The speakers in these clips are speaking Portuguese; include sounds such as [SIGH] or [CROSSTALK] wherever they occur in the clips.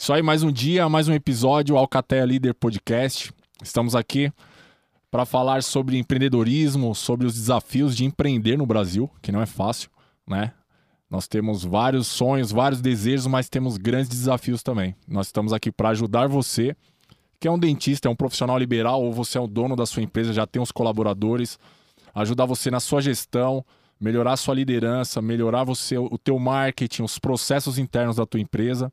Isso aí, mais um dia, mais um episódio Alcateia Líder Podcast. Estamos aqui para falar sobre empreendedorismo, sobre os desafios de empreender no Brasil, que não é fácil, né? Nós temos vários sonhos, vários desejos, mas temos grandes desafios também. Nós estamos aqui para ajudar você, que é um dentista, é um profissional liberal, ou você é o dono da sua empresa, já tem os colaboradores, ajudar você na sua gestão, melhorar sua liderança, melhorar você, o teu marketing, os processos internos da tua empresa.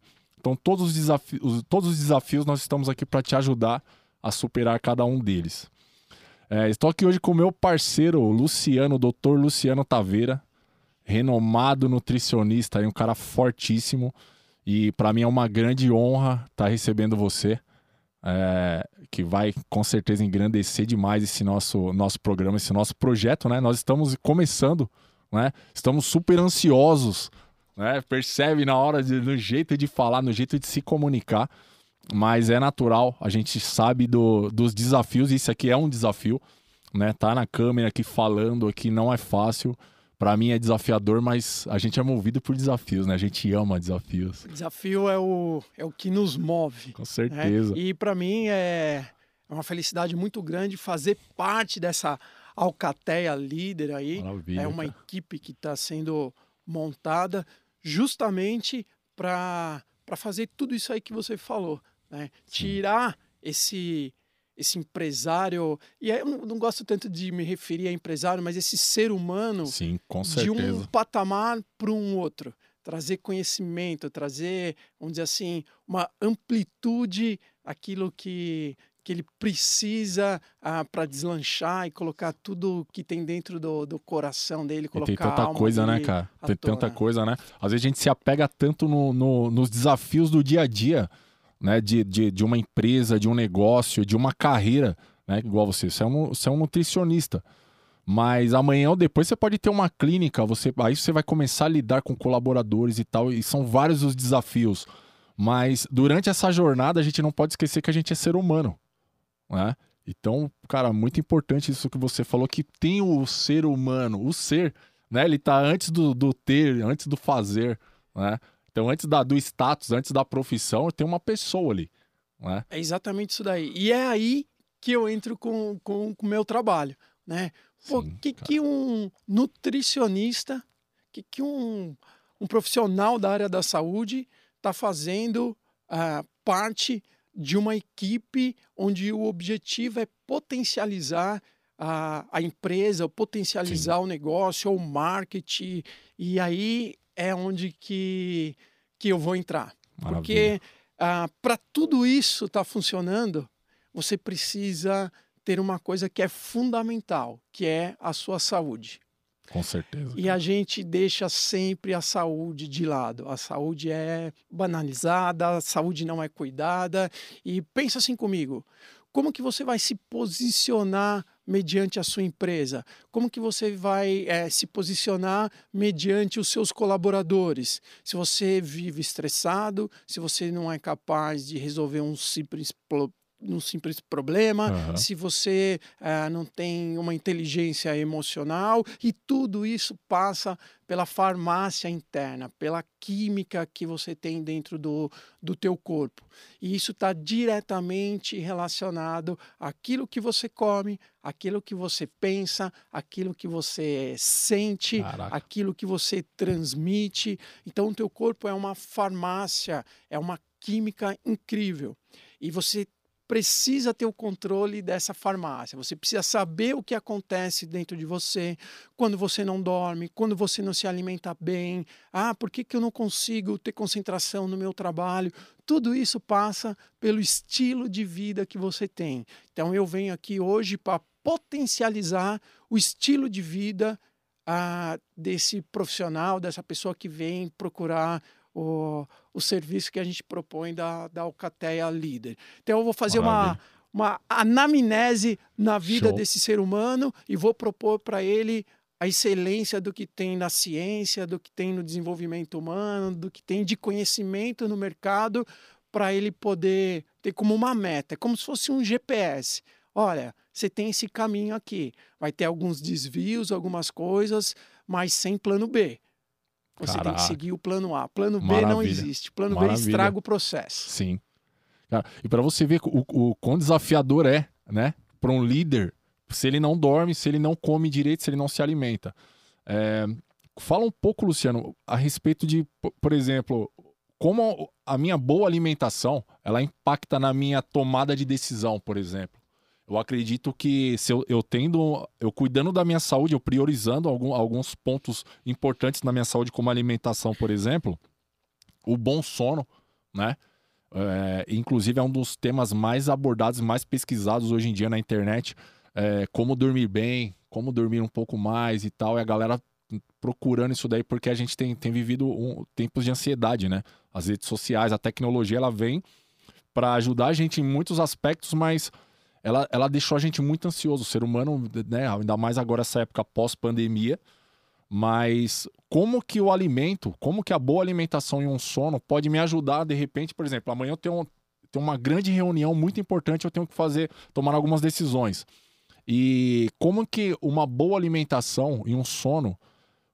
Então, todos os desafios, todos os desafios nós estamos aqui para te ajudar a superar cada um deles. É, estou aqui hoje com o meu parceiro Luciano, o doutor Luciano Taveira, renomado nutricionista, um cara fortíssimo. E para mim é uma grande honra estar tá recebendo você, é, que vai com certeza engrandecer demais esse nosso, nosso programa, esse nosso projeto, né? Nós estamos começando, né? Estamos super ansiosos, né? Percebe na hora, de, no jeito de falar, no jeito de se comunicar, mas é natural, a gente sabe do, dos desafios, isso aqui é um desafio, né? Tá na câmera aqui falando aqui não é fácil, para mim é desafiador, mas a gente é movido por desafios, né? A gente ama desafios. O desafio é o, é o que nos move. Com certeza. Né? E para mim é, é uma felicidade muito grande fazer parte dessa Alcateia líder aí. Maravilha, é uma cara. equipe que está sendo montada justamente para fazer tudo isso aí que você falou. Né? Tirar esse esse empresário. E eu não gosto tanto de me referir a empresário, mas esse ser humano Sim, com de um patamar para um outro. Trazer conhecimento, trazer, vamos dizer assim, uma amplitude, aquilo que, que ele precisa ah, para deslanchar e colocar tudo que tem dentro do, do coração dele, E colocar tem a tanta coisa, né, cara? Tem tanta coisa, né? Às vezes a gente se apega tanto no, no- nos desafios do dia a dia, né? De, de, de uma empresa, de um negócio, de uma carreira, né? Igual você. Você é um, você é um nutricionista. Mas amanhã ou depois você pode ter uma clínica, você, aí você vai começar a lidar com colaboradores e tal, e são vários os desafios. Mas durante essa jornada a gente não pode esquecer que a gente é ser humano, né? Então, cara, muito importante isso que você falou, que tem o ser humano, o ser, né? Ele tá antes do, do ter, antes do fazer, né? Então, antes da, do status, antes da profissão, tem uma pessoa ali, né? É exatamente isso daí. E é aí que eu entro com com o meu trabalho, né? Pô, Sim, que que um nutricionista, que que um, um profissional da área da saúde está fazendo ah, parte de uma equipe onde o objetivo é potencializar a, a empresa, potencializar o negócio, o marketing, e aí é onde que, que eu vou entrar. Maravilha. Porque para tudo isso estar funcionando, você precisa ter uma coisa que é fundamental, que é a sua saúde. Com certeza. E a gente deixa sempre a saúde de lado. A saúde é banalizada, a saúde não é cuidada. E pensa assim comigo: como que você vai se posicionar mediante a sua empresa? Como que você vai eh, se posicionar mediante os seus colaboradores? Se você vive estressado, se você não é capaz de resolver um simples pro- um simples problema, Aham. se você ah, não tem uma inteligência emocional e tudo isso passa pela farmácia interna, pela química que você tem dentro do, do teu corpo. E isso está diretamente relacionado àquilo que você come, aquilo que você pensa, aquilo que você sente, Caraca. aquilo que você transmite. Então, o teu corpo é uma farmácia, é uma química incrível. E você precisa ter o controle dessa farmácia. Você precisa saber o que acontece dentro de você quando você não dorme, quando você não se alimenta bem. Ah, por que, que eu não consigo ter concentração no meu trabalho? Tudo isso passa pelo estilo de vida que você tem. Então eu venho aqui hoje para potencializar o estilo de vida ah, desse profissional, dessa pessoa que vem procurar o, o serviço que a gente propõe da, da Alcateia Líder. Então eu vou fazer uma, uma anamnese na vida Show. desse ser humano e vou propor para ele a excelência do que tem na ciência, do que tem no desenvolvimento humano, do que tem de conhecimento no mercado, para ele poder ter como uma meta, é como se fosse um GPS. Olha, você tem esse caminho aqui, vai ter alguns desvios, algumas coisas, mas sem plano B. Você tem Caraca. que seguir o plano A. Plano B Maravilha. não existe. Plano B Maravilha. estraga o processo. Sim. Cara, e para você ver o, o quão desafiador é, né? Para um líder, se ele não dorme, se ele não come direito, se ele não se alimenta. É, fala um pouco, Luciano, a respeito de, por exemplo, como a minha boa alimentação ela impacta na minha tomada de decisão, por exemplo. Eu acredito que se eu, eu tendo, eu cuidando da minha saúde, eu priorizando algum- alguns pontos importantes na minha saúde, como alimentação, por exemplo, o bom sono, né? É, inclusive é um dos temas mais abordados, mais pesquisados hoje em dia na internet. É, como dormir bem, como dormir um pouco mais e tal. E a galera procurando isso daí porque a gente tem, tem vivido um- tempos de ansiedade, né? As redes sociais, a tecnologia, ela vem para ajudar a gente em muitos aspectos, mas ela, ela deixou a gente muito ansioso. O ser humano, né? Ainda mais agora essa época pós-pandemia. Mas como que o alimento, como que a boa alimentação e um sono pode me ajudar, de repente, por exemplo, amanhã eu tenho, tenho uma grande reunião muito importante, eu tenho que fazer, tomar algumas decisões. E como que uma boa alimentação e um sono,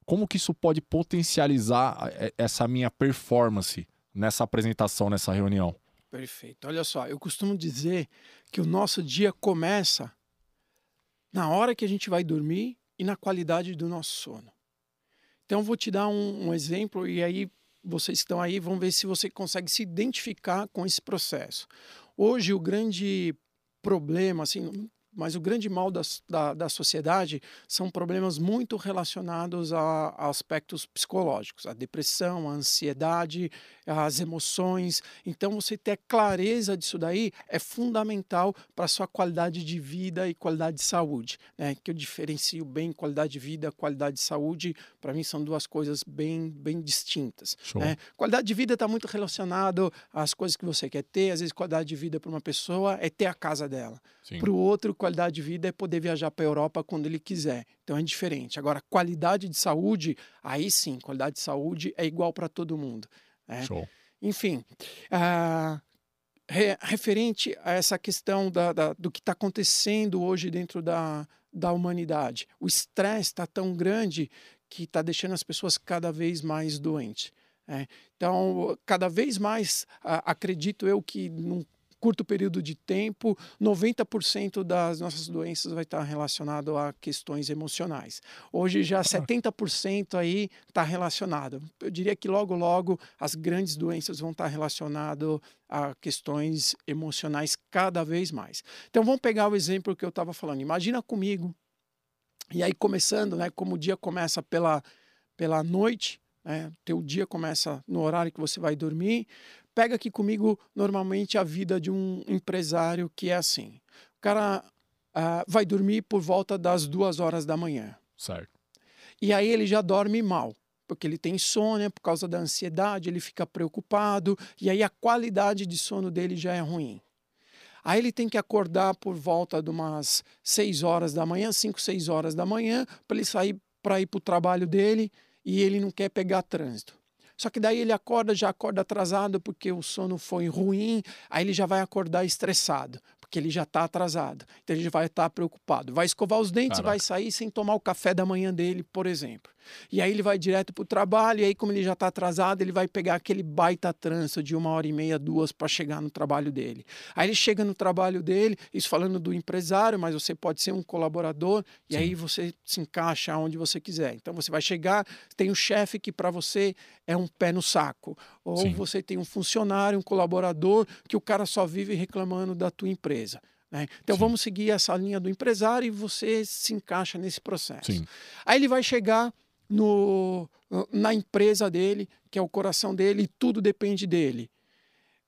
como que isso pode potencializar eh, essa minha performance nessa apresentação, nessa reunião? Perfeito. Olha só, eu costumo dizer que o nosso dia começa na hora que a gente vai dormir e na qualidade do nosso sono. Então, vou te dar um, um exemplo e aí vocês estão aí vão ver se você consegue se identificar com esse processo. Hoje, o grande problema, assim, mas o grande mal da, da, da sociedade são problemas muito relacionados a, a aspectos psicológicos, a depressão, a ansiedade, as emoções. Então, você ter clareza disso daí é fundamental para a sua qualidade de vida e qualidade de saúde. Né? Que eu diferencio bem qualidade de vida, qualidade de saúde. Para mim, são duas coisas bem, bem distintas. Né? Qualidade de vida está muito relacionado às coisas que você quer ter. Às vezes, qualidade de vida para uma pessoa é ter a casa dela. Para o outro, qualidade de vida é poder viajar para a Europa quando ele quiser. Então é diferente. Agora, qualidade de saúde, aí sim, qualidade de saúde é igual para todo mundo. né? Show. Enfim, ah, re- referente a essa questão da, da- do que está acontecendo hoje dentro da, da humanidade, o estresse está tão grande que está deixando as pessoas cada vez mais doentes. né? Então, cada vez mais, ah, acredito eu que num curto período de tempo, 90% das nossas doenças vai estar relacionado a questões emocionais. Hoje já 70% aí está relacionado. Eu diria que logo logo as grandes doenças vão estar relacionadas a questões emocionais cada vez mais. Então vamos pegar o exemplo que eu estava falando. Imagina comigo e aí começando, né, como o dia começa pela pela noite, né, teu dia começa no horário que você vai dormir. Pega aqui comigo normalmente a vida de um empresário que é assim. O cara ah, vai dormir por volta das duas horas da manhã. Certo. E aí ele já dorme mal, porque ele tem insônia por causa da ansiedade, ele fica preocupado, e aí a qualidade de sono dele já é ruim. Aí ele tem que acordar por volta de umas 6 horas da manhã, 5, 6 horas da manhã, para ele sair para ir para o trabalho dele e ele não quer pegar trânsito. Só que daí ele acorda, já acorda atrasado porque o sono foi ruim, aí ele já vai acordar estressado, porque ele já está atrasado. Então ele já vai estar preocupado. Vai escovar os dentes, Caraca. vai sair sem tomar o café da manhã dele, por exemplo. E aí ele vai direto para o trabalho, e aí, como ele já está atrasado, ele vai pegar aquele baita trânsito de uma hora e meia, duas, para chegar no trabalho dele. Aí ele chega no trabalho dele, isso falando do empresário, mas você pode ser um colaborador, e Sim. aí você se encaixa onde você quiser. Então você vai chegar, tem um chefe que para você é um pé no saco. Ou Sim. você tem um funcionário, um colaborador, que o cara só vive reclamando da tua empresa. né? Então Sim. vamos seguir essa linha do empresário e você se encaixa nesse processo. Aí ele vai chegar no, na empresa dele, que é o coração dele, e tudo depende dele.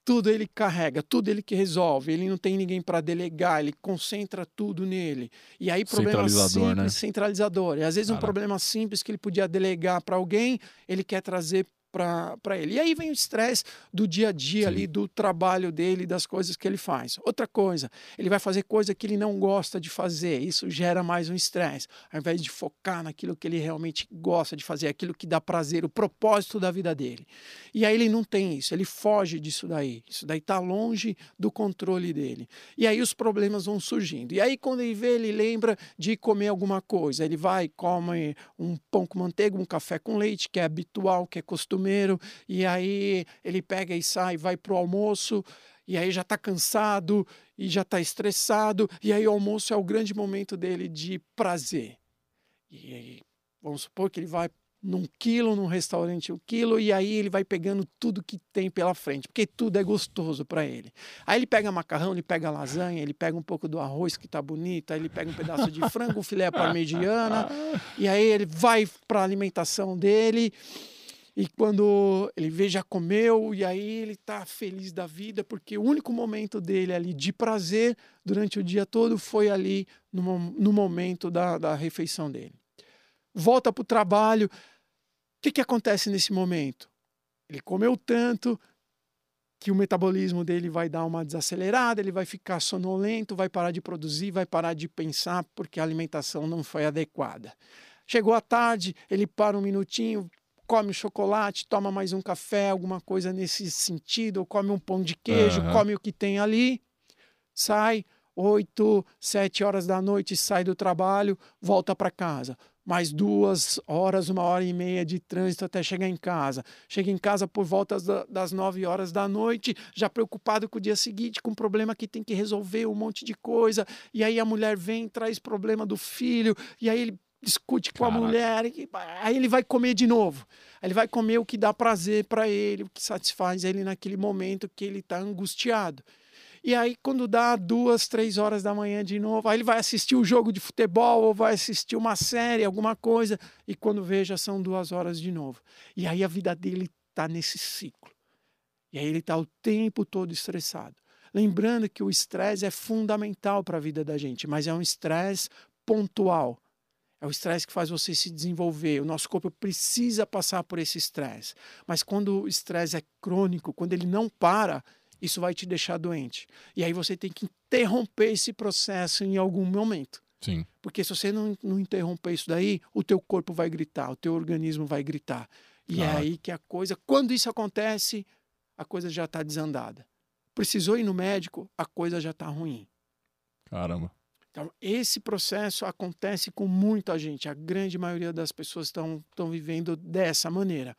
Tudo ele carrega, tudo ele que resolve. Ele não tem ninguém para delegar, ele concentra tudo nele. E aí, problema Centralizador, simples, né? centralizador. E às vezes um Caraca. problema simples que ele podia delegar para alguém, ele quer trazer para ele. E aí vem o estresse do dia a dia Sim. ali, do trabalho dele, das coisas que ele faz. Outra coisa, ele vai fazer coisa que ele não gosta de fazer. Isso gera mais um estresse. Ao invés de focar naquilo que ele realmente gosta de fazer, aquilo que dá prazer, o propósito da vida dele. E aí ele não tem isso, ele foge disso daí. Isso daí está longe do controle dele. E aí os problemas vão surgindo. E aí quando ele vê, ele lembra de comer alguma coisa. Ele vai, come um pão com manteiga, um café com leite, que é habitual, que é costumeiro, e aí ele pega e sai, vai para o almoço, e aí já está cansado e já está estressado, e aí o almoço é o grande momento dele de prazer. E aí, vamos supor que ele vai num quilo, num restaurante um quilo, e aí ele vai pegando tudo que tem pela frente, porque tudo é gostoso para ele. Aí ele pega macarrão, ele pega lasanha, ele pega um pouco do arroz que tá bonito, aí ele pega um pedaço de frango, filé parmegiana, [LAUGHS] e aí ele vai para a alimentação dele. E quando ele vê, já comeu, e aí ele tá feliz da vida, porque o único momento dele ali de prazer durante o dia todo foi ali no, no momento da, da refeição dele. Volta para o trabalho, que, que acontece nesse momento? Ele comeu tanto que o metabolismo dele vai dar uma desacelerada, ele vai ficar sonolento, vai parar de produzir, vai parar de pensar porque a alimentação não foi adequada. Chegou a tarde, ele para um minutinho, come chocolate, toma mais um café, alguma coisa nesse sentido, ou come um pão de queijo, uhum. come o que tem ali, sai, oito, sete horas da noite, sai do trabalho, volta para casa mais duas horas, uma hora e meia de trânsito até chegar em casa. Chega em casa por volta das nove horas da noite, já preocupado com o dia seguinte, com um problema que tem que resolver, um monte de coisa. E aí a mulher vem, traz problema do filho, e aí ele discute com Caraca. a mulher, e aí ele vai comer de novo. Ele vai comer o que dá prazer para ele, o que satisfaz ele naquele momento que ele está angustiado. E aí, quando dá duas, três horas da manhã de novo, aí ele vai assistir o um jogo de futebol ou vai assistir uma série, alguma coisa, e quando veja, são duas horas de novo. E aí a vida dele está nesse ciclo. E aí ele está o tempo todo estressado. Lembrando que o estresse é fundamental para a vida da gente, mas é um estresse pontual. É o estresse que faz você se desenvolver. O nosso corpo precisa passar por esse estresse. Mas quando o estresse é crônico, quando ele não para, isso vai te deixar doente. E aí você tem que interromper esse processo em algum momento. Sim. Porque se você não, não interromper isso daí, o teu corpo vai gritar, o teu organismo vai gritar. E é aí que a coisa, quando isso acontece, a coisa já está desandada. Precisou ir no médico, a coisa já está ruim. Caramba. Então, esse processo acontece com muita gente. A grande maioria das pessoas estão vivendo dessa maneira.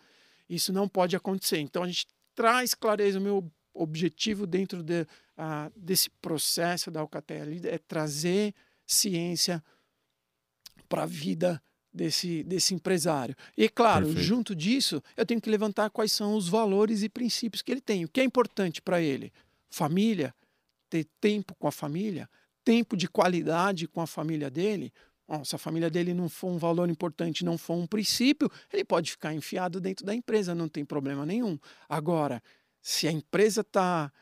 Isso não pode acontecer. Então, a gente traz clareza. O meu objetivo dentro de, uh, desse processo da Alcatel é trazer ciência para a vida desse, desse empresário. E, claro, Perfeito. junto disso, eu tenho que levantar quais são os valores e princípios que ele tem. O que é importante para ele? Família, ter tempo com a família, tempo de qualidade com a família dele. Bom, se a família dele não for um valor importante, não for um princípio, ele pode ficar enfiado dentro da empresa, não tem problema nenhum. Agora, se a empresa está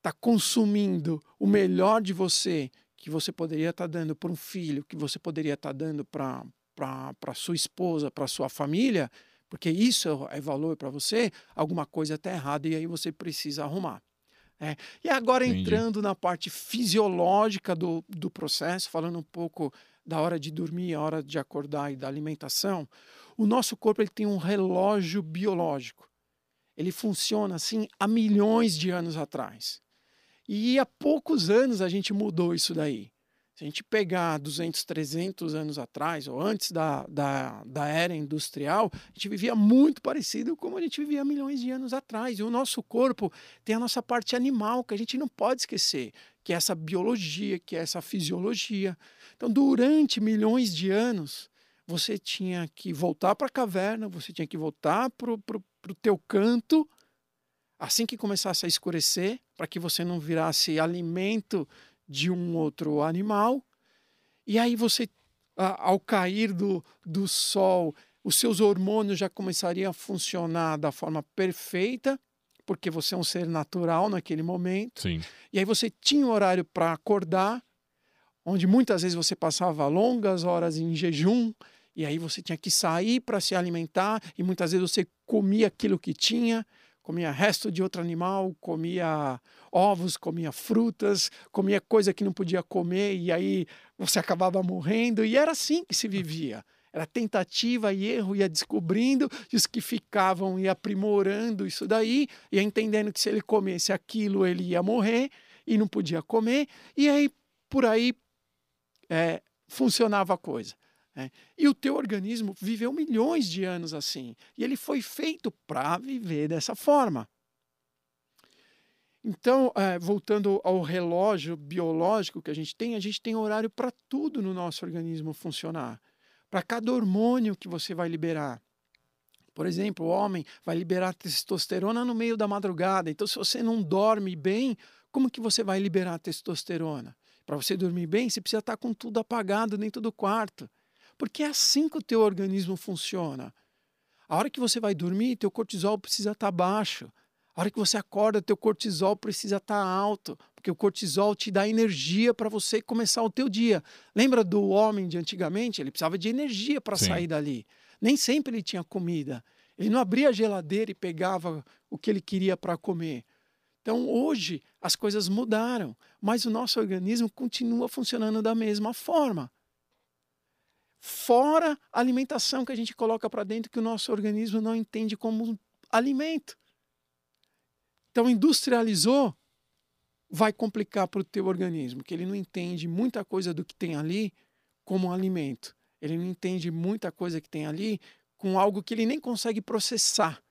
tá consumindo o melhor de você, que você poderia estar tá dando para um filho, que você poderia estar tá dando para sua esposa, para sua família, porque isso é valor para você, alguma coisa está errada e aí você precisa arrumar. É. E agora Entendi. entrando na parte fisiológica do, do processo, falando um pouco da hora de dormir, a hora de acordar e da alimentação, o nosso corpo ele tem um relógio biológico ele funciona assim há milhões de anos atrás. E há poucos anos a gente mudou isso daí. Se a gente pegar 200, 300 anos atrás, ou antes da, da, da era industrial, a gente vivia muito parecido como a gente vivia milhões de anos atrás. E o nosso corpo tem a nossa parte animal, que a gente não pode esquecer, que é essa biologia, que é essa fisiologia. Então, durante milhões de anos, você tinha que voltar para a caverna, você tinha que voltar para o teu canto, assim que começasse a escurecer, para que você não virasse alimento de um outro animal. E aí você, ao cair do, do sol, os seus hormônios já começariam a funcionar da forma perfeita, porque você é um ser natural naquele momento. Sim. E aí você tinha um horário para acordar, onde muitas vezes você passava longas horas em jejum, e aí você tinha que sair para se alimentar e muitas vezes você comia aquilo que tinha, comia resto de outro animal, comia ovos, comia frutas, comia coisa que não podia comer e aí você acabava morrendo e era assim que se vivia. Era tentativa e erro, ia descobrindo, e os que ficavam ia aprimorando isso daí, ia entendendo que se ele comesse aquilo ele ia morrer e não podia comer, e aí por aí é, funcionava a coisa. Né? E o teu organismo viveu milhões de anos assim. E ele foi feito para viver dessa forma. Então, é, voltando ao relógio biológico que a gente tem, a gente tem horário para tudo no nosso organismo funcionar. Para cada hormônio que você vai liberar. Por exemplo, o homem vai liberar testosterona no meio da madrugada. Então, se você não dorme bem, como que você vai liberar testosterona? Para você dormir bem, você precisa estar com tudo apagado dentro do quarto. Porque é assim que o teu organismo funciona. A hora que você vai dormir, teu cortisol precisa estar tá baixo. A hora que você acorda, teu cortisol precisa estar tá alto, porque o cortisol te dá energia para você começar o teu dia. Lembra do homem de antigamente? Ele precisava de energia para sair dali. Nem sempre ele tinha comida. Ele não abria a geladeira e pegava o que ele queria para comer. Então, hoje, as coisas mudaram, mas o nosso organismo continua funcionando da mesma forma fora a alimentação que a gente coloca para dentro que o nosso organismo não entende como alimento. Então, industrializou, vai complicar para o teu organismo, que ele não entende muita coisa do que tem ali como alimento. Ele não entende muita coisa que tem ali com algo que ele nem consegue processar.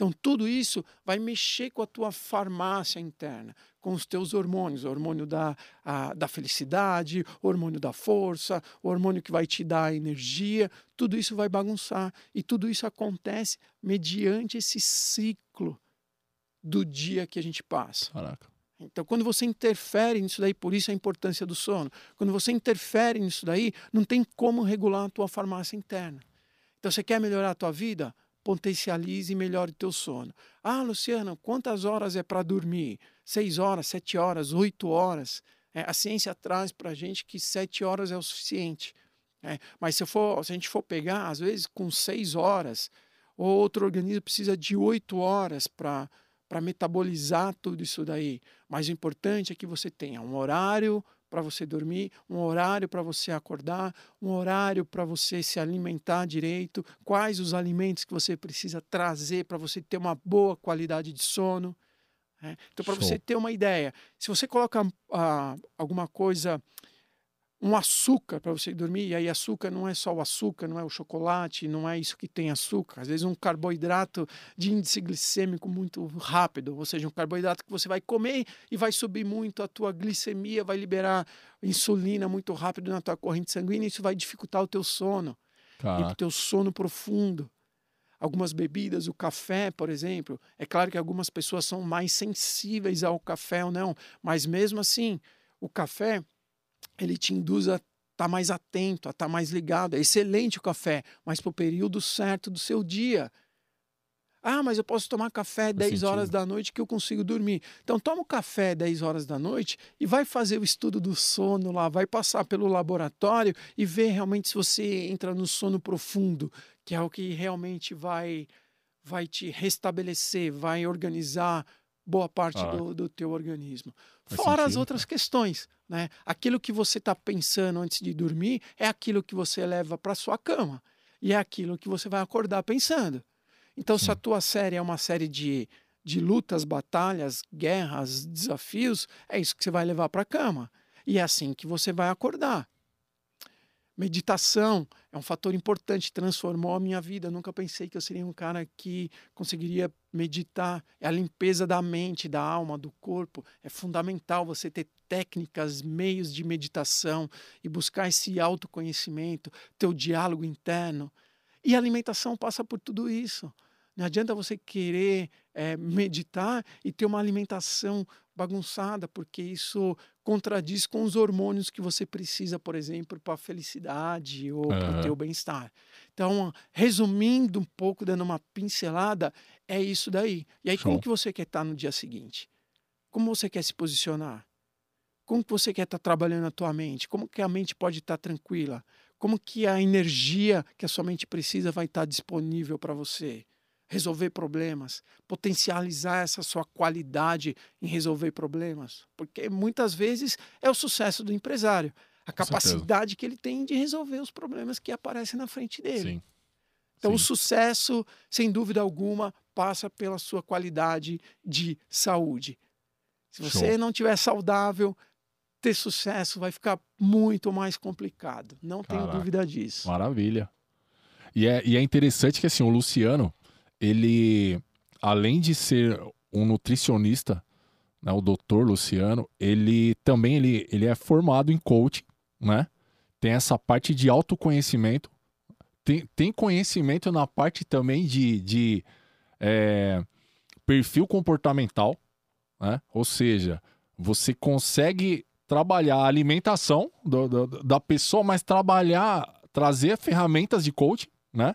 Então, tudo isso vai mexer com a tua farmácia interna, com os teus hormônios, o hormônio da, a, da felicidade, o hormônio da força, o hormônio que vai te dar energia, tudo isso vai bagunçar. E tudo isso acontece mediante esse ciclo do dia que a gente passa. Caraca. Então, quando você interfere nisso daí, por isso a importância do sono, quando você interfere nisso daí, não tem como regular a tua farmácia interna. Então, você quer melhorar a tua vida? Potencialize e melhore o teu sono. Ah, Luciano, quantas horas é para dormir? Seis horas, sete horas, oito horas. É, a ciência traz para a gente que sete horas é o suficiente. É, mas se, for, se a gente for pegar, às vezes com seis horas, outro organismo precisa de oito horas para metabolizar tudo isso daí. Mas o importante é que você tenha um horário para você dormir, um horário para você acordar, um horário para você se alimentar direito, quais os alimentos que você precisa trazer para você ter uma boa qualidade de sono. Né? Então, para você ter uma ideia, se você coloca ah, alguma coisa um açúcar para você dormir, e aí açúcar não é só o açúcar, não é o chocolate, não é isso que tem açúcar. Às vezes um carboidrato de índice glicêmico muito rápido, ou seja, um carboidrato que você vai comer e vai subir muito a tua glicemia, vai liberar insulina muito rápido na tua corrente sanguínea, e isso vai dificultar o teu sono, e o teu sono profundo. Algumas bebidas, o café, por exemplo, é claro que algumas pessoas são mais sensíveis ao café ou não, mas mesmo assim, o café ele te induz a estar tá mais atento, a estar tá mais ligado. É excelente o café, mas para o período certo do seu dia. Ah, mas eu posso tomar café 10 horas da noite que eu consigo dormir. Então toma o café 10 horas da noite e vai fazer o estudo do sono lá, vai passar pelo laboratório e ver realmente se você entra no sono profundo, que é o que realmente vai vai te restabelecer, vai organizar boa parte ah. do, do teu organismo. Faz Fora sentido, as outras questões, né? Aquilo que você está pensando antes de dormir é aquilo que você leva para sua cama e é aquilo que você vai acordar pensando. Então, Sim. se a tua série é uma série de, de lutas, batalhas, guerras, desafios, é isso que você vai levar para a cama. E é assim que você vai acordar. Meditação é um fator importante, transformou a minha vida. Eu nunca pensei que eu seria um cara que conseguiria meditar. É a limpeza da mente, da alma, do corpo. É fundamental você ter técnicas, meios de meditação e buscar esse autoconhecimento, teu diálogo interno. E a alimentação passa por tudo isso. Não adianta você querer é, meditar e ter uma alimentação bagunçada, porque isso contradiz com os hormônios que você precisa, por exemplo, para a felicidade ou uhum. para o teu bem-estar. Então, resumindo um pouco, dando uma pincelada, é isso daí. E aí, Show. como que você quer estar no dia seguinte? Como você quer se posicionar? Como que você quer estar trabalhando a tua mente? Como que a mente pode estar tranquila? Como que a energia que a sua mente precisa vai estar disponível para você? resolver problemas, potencializar essa sua qualidade em resolver problemas, porque muitas vezes é o sucesso do empresário, a capacidade que ele tem de resolver os problemas que aparecem na frente dele. Sim. Então, Sim. o sucesso, sem dúvida alguma, passa pela sua qualidade de saúde. Se você Show. não tiver saudável, ter sucesso vai ficar muito mais complicado. Não Caraca. tenho dúvida disso. Maravilha. E é, e é interessante que assim, o Luciano, ele, além de ser um nutricionista, né, o doutor Luciano, ele também ele, ele é formado em coaching, né? Tem essa parte de autoconhecimento, tem, tem conhecimento na parte também de, de é, perfil comportamental, né? Ou seja, você consegue trabalhar a alimentação do, do, da pessoa, mas trabalhar, trazer ferramentas de coaching, né?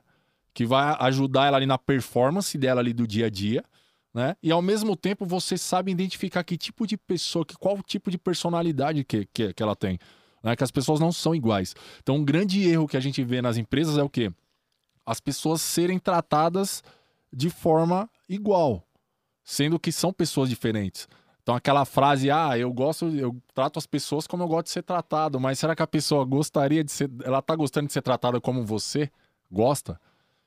que vai ajudar ela ali na performance dela ali do dia a dia, né? E ao mesmo tempo você sabe identificar que tipo de pessoa, que qual tipo de personalidade que, que, que ela tem, né? Que as pessoas não são iguais. Então, um grande erro que a gente vê nas empresas é o quê? As pessoas serem tratadas de forma igual, sendo que são pessoas diferentes. Então, aquela frase, ah, eu gosto, eu trato as pessoas como eu gosto de ser tratado, mas será que a pessoa gostaria de ser, ela tá gostando de ser tratada como você gosta?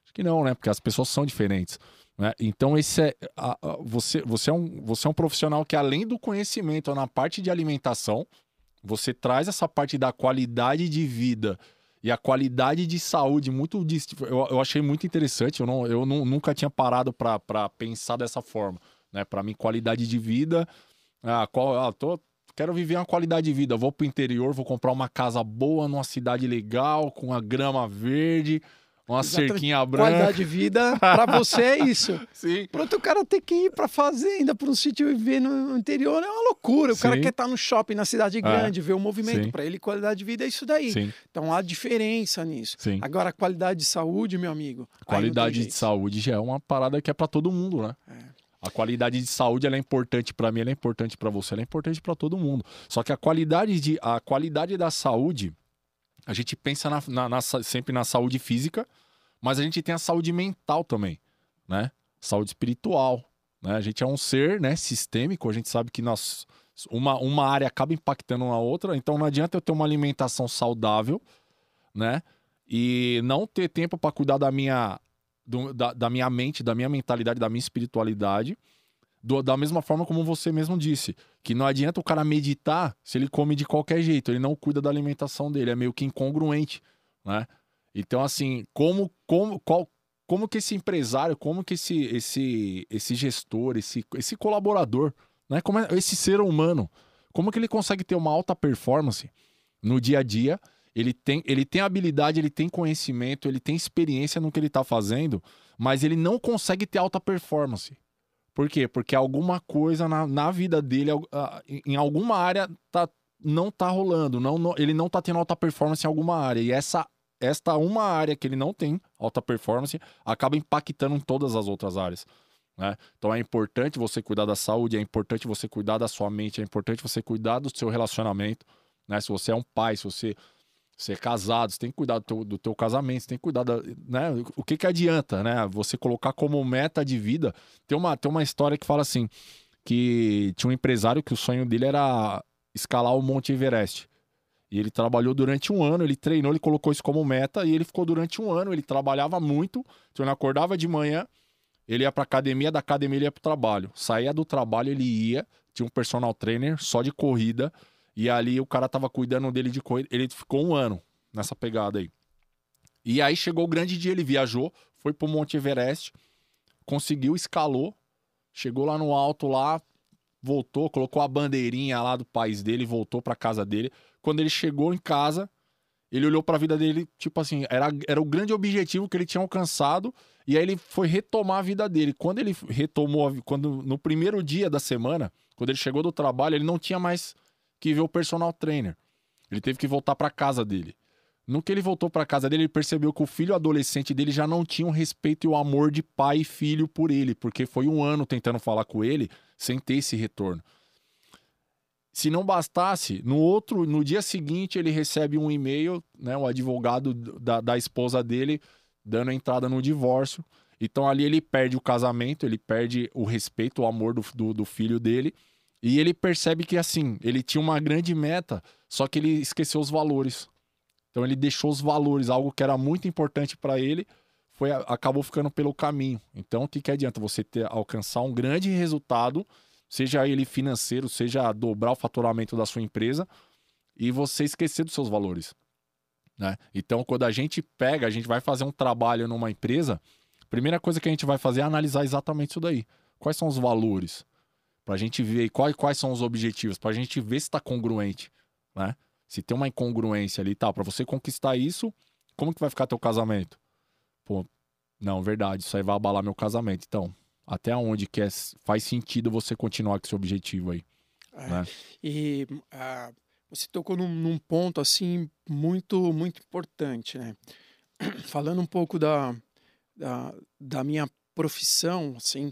Acho que não, né? Porque as pessoas são diferentes. Né? Então, esse é, a, a, você, você, é um, você é um profissional que, além do conhecimento na parte de alimentação, você traz essa parte da qualidade de vida e a qualidade de saúde muito eu, eu achei muito interessante eu, não, eu não, nunca tinha parado para pensar dessa forma né? Para mim qualidade de vida ah, qual ah, tô quero viver uma qualidade de vida vou para o interior vou comprar uma casa boa numa cidade legal com a grama verde uma cerquinha branca. Qualidade de vida para você é isso. [LAUGHS] Sim. Pronto, o cara tem que ir para fazenda, para um sítio e viver no interior é uma loucura. O Sim. cara quer estar tá no shopping na cidade é. grande, é. ver o movimento. Para ele, qualidade de vida é isso daí. Sim. Então há diferença nisso. Sim. Agora, qualidade de saúde, meu amigo. Qualidade de saúde já é uma parada que é para todo mundo, né? É. A qualidade de saúde ela é importante para mim, ela é importante para você, ela é importante para todo mundo. Só que a qualidade, de, a qualidade da saúde a gente pensa na, na, na, sempre na saúde física, mas a gente tem a saúde mental também, né? Saúde espiritual, né? A gente é um ser, né, sistêmico, a gente sabe que nós uma, uma área acaba impactando na outra, então não adianta eu ter uma alimentação saudável, né? E não ter tempo para cuidar da minha do, da, da, minha mente, da minha mentalidade, da minha espiritualidade. Do, da mesma forma como você mesmo disse, que não adianta o cara meditar se ele come de qualquer jeito, ele não cuida da alimentação dele, é meio que incongruente, né? Então, assim, como, como, qual, como que esse empresário, como que esse, esse, esse gestor, esse, esse colaborador, né? Como é, esse ser humano, como que ele consegue ter uma alta performance no dia a dia? Ele tem, ele tem habilidade, ele tem conhecimento, ele tem experiência no que ele está fazendo, mas ele não consegue ter alta performance. Por quê? Porque alguma coisa na, na vida dele, em alguma área, tá, não tá rolando. Não, não, ele não tá tendo alta performance em alguma área. E essa, esta uma área que ele não tem alta performance acaba impactando em todas as outras áreas. Né? Então é importante você cuidar da saúde, é importante você cuidar da sua mente, é importante você cuidar do seu relacionamento. Né? Se você é um pai, se você, você é casado, você tem que cuidar do teu, do teu casamento, você tem que cuidar da. Né? O que, que adianta, né? Você colocar como meta de vida. Tem uma, tem uma história que fala assim: que tinha um empresário que o sonho dele era escalar o Monte Everest. E ele trabalhou durante um ano, ele treinou, ele colocou isso como meta e ele ficou durante um ano. Ele trabalhava muito, então ele acordava de manhã, ele ia para academia, da academia ele ia para o trabalho. Saía do trabalho, ele ia, tinha um personal trainer só de corrida, e ali o cara tava cuidando dele de corrida. Ele ficou um ano nessa pegada aí. E aí chegou o grande dia, ele viajou, foi pro Monte Everest, conseguiu, escalou, chegou lá no alto lá, voltou, colocou a bandeirinha lá do país dele, voltou para casa dele. Quando ele chegou em casa, ele olhou para a vida dele, tipo assim, era, era o grande objetivo que ele tinha alcançado, e aí ele foi retomar a vida dele. Quando ele retomou, quando no primeiro dia da semana, quando ele chegou do trabalho, ele não tinha mais que ver o personal trainer. Ele teve que voltar para casa dele. No que ele voltou para casa dele, ele percebeu que o filho adolescente dele já não tinha o respeito e o amor de pai e filho por ele, porque foi um ano tentando falar com ele sem ter esse retorno. Se não bastasse, no outro, no dia seguinte, ele recebe um e-mail, né, o advogado da, da esposa dele dando entrada no divórcio. Então ali ele perde o casamento, ele perde o respeito, o amor do, do, do filho dele. E ele percebe que, assim, ele tinha uma grande meta, só que ele esqueceu os valores. Então ele deixou os valores, algo que era muito importante para ele, foi acabou ficando pelo caminho. Então o que, que adianta você ter alcançar um grande resultado, seja ele financeiro, seja dobrar o faturamento da sua empresa, e você esquecer dos seus valores. Né? Então, quando a gente pega, a gente vai fazer um trabalho numa empresa, primeira coisa que a gente vai fazer é analisar exatamente isso daí. Quais são os valores? Para a gente ver quais, quais são os objetivos, para a gente ver se está congruente. Né? Se tem uma incongruência ali e tal, para você conquistar isso, como que vai ficar teu casamento? Pô, não, verdade, isso aí vai abalar meu casamento. Então, até onde que é, faz sentido você continuar com esse objetivo aí? É, né? E uh, você tocou num, num, ponto assim muito muito importante, né? [CLEARS THROAT] Falando um pouco da, da, da minha profissão, assim,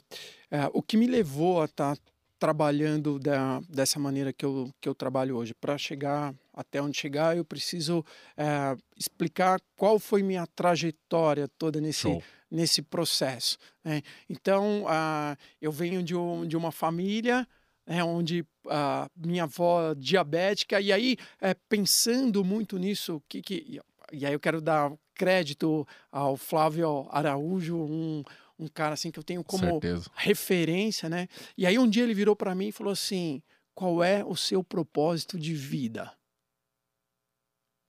é, o que me levou a estar tá trabalhando da, dessa maneira que eu, que eu trabalho hoje. Para chegar até onde chegar, eu preciso é, explicar qual foi minha trajetória toda nesse, nesse processo. Né? Então, uh, eu venho de, um, de uma família é, onde a minha avó diabética, e aí, é, pensando muito nisso, que, que, e aí eu quero dar crédito ao Flávio Araújo, um, um cara assim que eu tenho como Certeza. referência, né? E aí um dia ele virou para mim e falou assim: qual é o seu propósito de vida?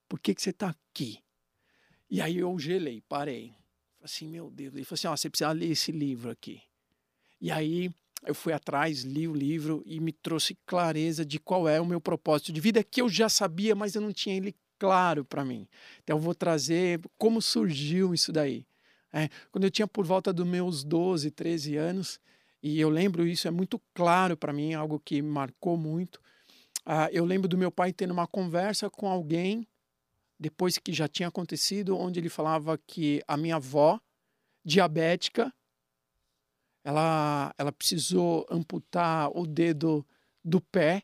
Por que, que você está aqui? E aí eu gelei, parei. Falei assim, meu Deus. Ele falou assim: ó, você precisa ler esse livro aqui. E aí eu fui atrás, li o livro e me trouxe clareza de qual é o meu propósito de vida, que eu já sabia, mas eu não tinha ele claro para mim. Então eu vou trazer como surgiu isso daí. É, quando eu tinha por volta dos meus 12, 13 anos, e eu lembro isso, é muito claro para mim, algo que marcou muito. Uh, eu lembro do meu pai tendo uma conversa com alguém, depois que já tinha acontecido, onde ele falava que a minha avó, diabética, ela, ela precisou amputar o dedo do pé.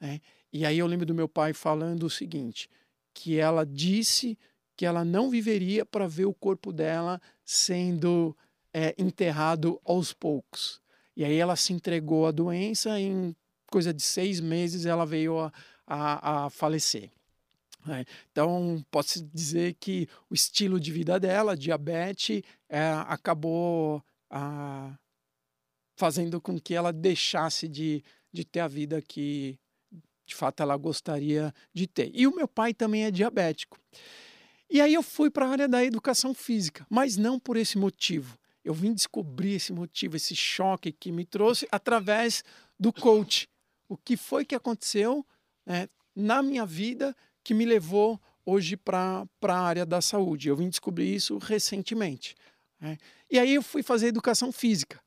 Né? E aí eu lembro do meu pai falando o seguinte: que ela disse que ela não viveria para ver o corpo dela sendo é, enterrado aos poucos. E aí ela se entregou à doença, e em coisa de seis meses ela veio a, a, a falecer. É, então, posso dizer que o estilo de vida dela, diabetes, é, acabou a, fazendo com que ela deixasse de, de ter a vida que de fato ela gostaria de ter. E o meu pai também é diabético. E aí eu fui para a área da educação física, mas não por esse motivo. Eu vim descobrir esse motivo, esse choque que me trouxe através do coach. O que foi que aconteceu né, na minha vida que me levou hoje para a área da saúde? Eu vim descobrir isso recentemente. Né? E aí eu fui fazer educação física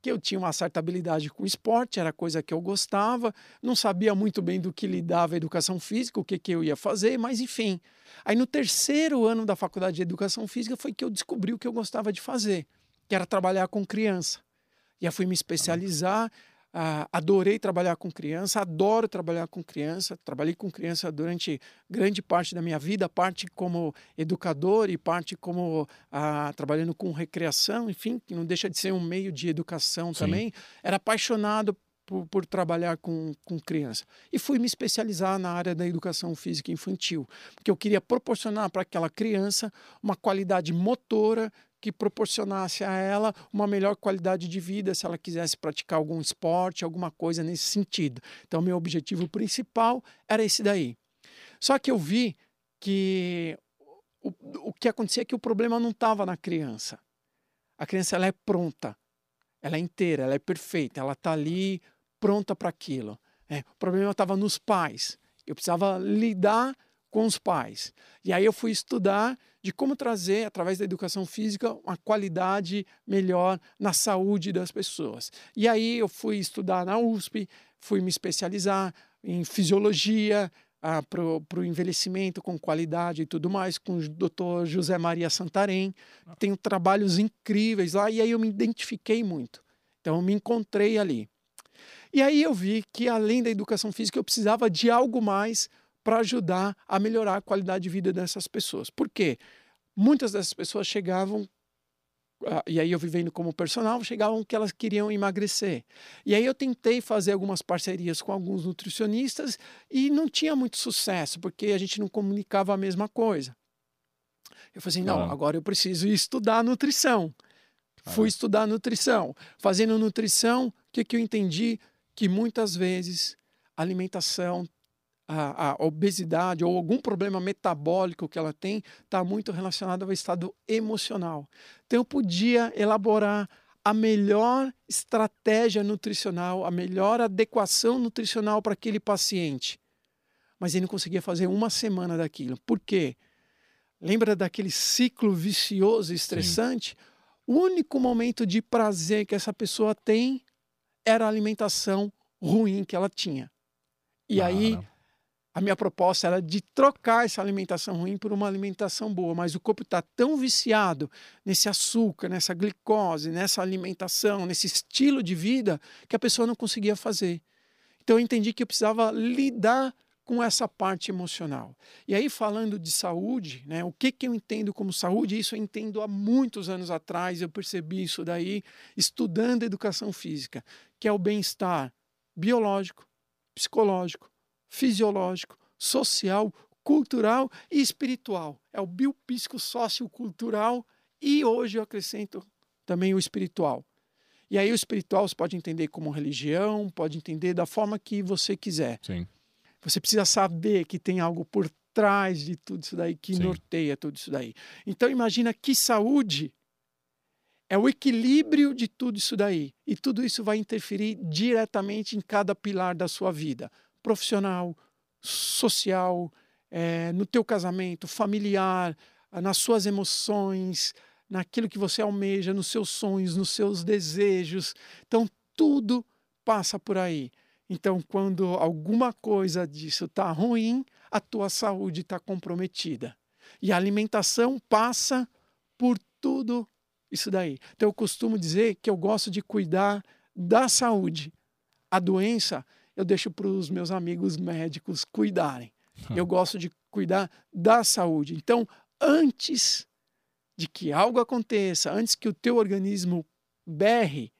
que eu tinha uma certa habilidade com esporte, era coisa que eu gostava, não sabia muito bem do que lidava a educação física, o que, que eu ia fazer, mas enfim. Aí no terceiro ano da faculdade de educação física foi que eu descobri o que eu gostava de fazer, que era trabalhar com criança. E aí fui me especializar ah, adorei trabalhar com criança, adoro trabalhar com criança. Trabalhei com criança durante grande parte da minha vida, parte como educador e parte como ah, trabalhando com recreação, enfim, que não deixa de ser um meio de educação Sim. também. Era apaixonado por, por, trabalhar com, com criança. E fui me especializar na área da educação física infantil, porque eu queria proporcionar para aquela criança uma qualidade motora, que proporcionasse a ela uma melhor qualidade de vida se ela quisesse praticar algum esporte, alguma coisa nesse sentido. Então, meu objetivo principal era esse daí. Só que eu vi que o, o que acontecia é que o problema não estava na criança. A criança ela é pronta, ela é inteira, ela é perfeita, ela está ali pronta para aquilo. É, o problema estava nos pais. Eu precisava lidar com os pais. E aí eu fui estudar de como trazer, através da educação física, uma qualidade melhor na saúde das pessoas. E aí eu fui estudar na USP, fui me especializar em fisiologia, ah, para o envelhecimento com qualidade e tudo mais, com o Dr. José Maria Santarém. Tenho trabalhos incríveis lá, e aí eu me identifiquei muito. Então eu me encontrei ali. E aí eu vi que, além da educação física, eu precisava de algo mais para ajudar a melhorar a qualidade de vida dessas pessoas. Por quê? Muitas dessas pessoas chegavam ah, e aí eu vivendo como personal, chegavam que elas queriam emagrecer. E aí eu tentei fazer algumas parcerias com alguns nutricionistas e não tinha muito sucesso, porque a gente não comunicava a mesma coisa. Eu falei assim, não, ah. agora eu preciso estudar nutrição. Ah. Fui estudar nutrição. Fazendo nutrição, o que, que eu entendi? Que muitas vezes a alimentação a, a, obesidade ou algum problema metabólico que ela tem está muito relacionado ao estado emocional. Então, eu podia elaborar a melhor estratégia nutricional, a melhor adequação nutricional para aquele paciente. Mas ele não conseguia fazer uma semana daquilo. Por quê? Lembra daquele ciclo vicioso e estressante? Sim. O único momento de prazer que essa pessoa tem era a alimentação ruim que ela tinha. E aí a minha proposta era de trocar essa alimentação ruim por uma alimentação boa, mas o corpo está tão viciado nesse açúcar, nessa glicose, nessa alimentação, nesse estilo de vida, que a pessoa não conseguia fazer. Então eu entendi que eu precisava lidar com essa parte emocional. E aí, falando de saúde, né, o que, que eu entendo como saúde? Isso eu entendo há muitos anos atrás, eu percebi isso daí, estudando educação física, que é o bem-estar biológico, psicológico, fisiológico, social, cultural e espiritual. É o biopsico sociocultural e hoje eu acrescento também o espiritual. E aí o espiritual você pode entender como religião, pode entender da forma que você quiser. Sim. Você precisa saber que tem algo por trás de tudo isso daí que Sim. norteia tudo isso daí. Então imagina que saúde é o equilíbrio de tudo isso daí. E tudo isso vai interferir diretamente em cada pilar da sua vida profissional, social, é, no teu casamento, familiar, nas suas emoções, naquilo que você almeja, nos seus sonhos, nos seus desejos. Então, tudo passa por aí. Então, quando alguma coisa disso está ruim, a tua saúde está comprometida. E a alimentação passa por tudo isso daí. Então, eu costumo dizer que eu gosto de cuidar da saúde. A doença eu deixo para os meus amigos médicos cuidarem. Eu gosto de cuidar da saúde. Então, antes de que algo aconteça, antes que o teu organismo berre,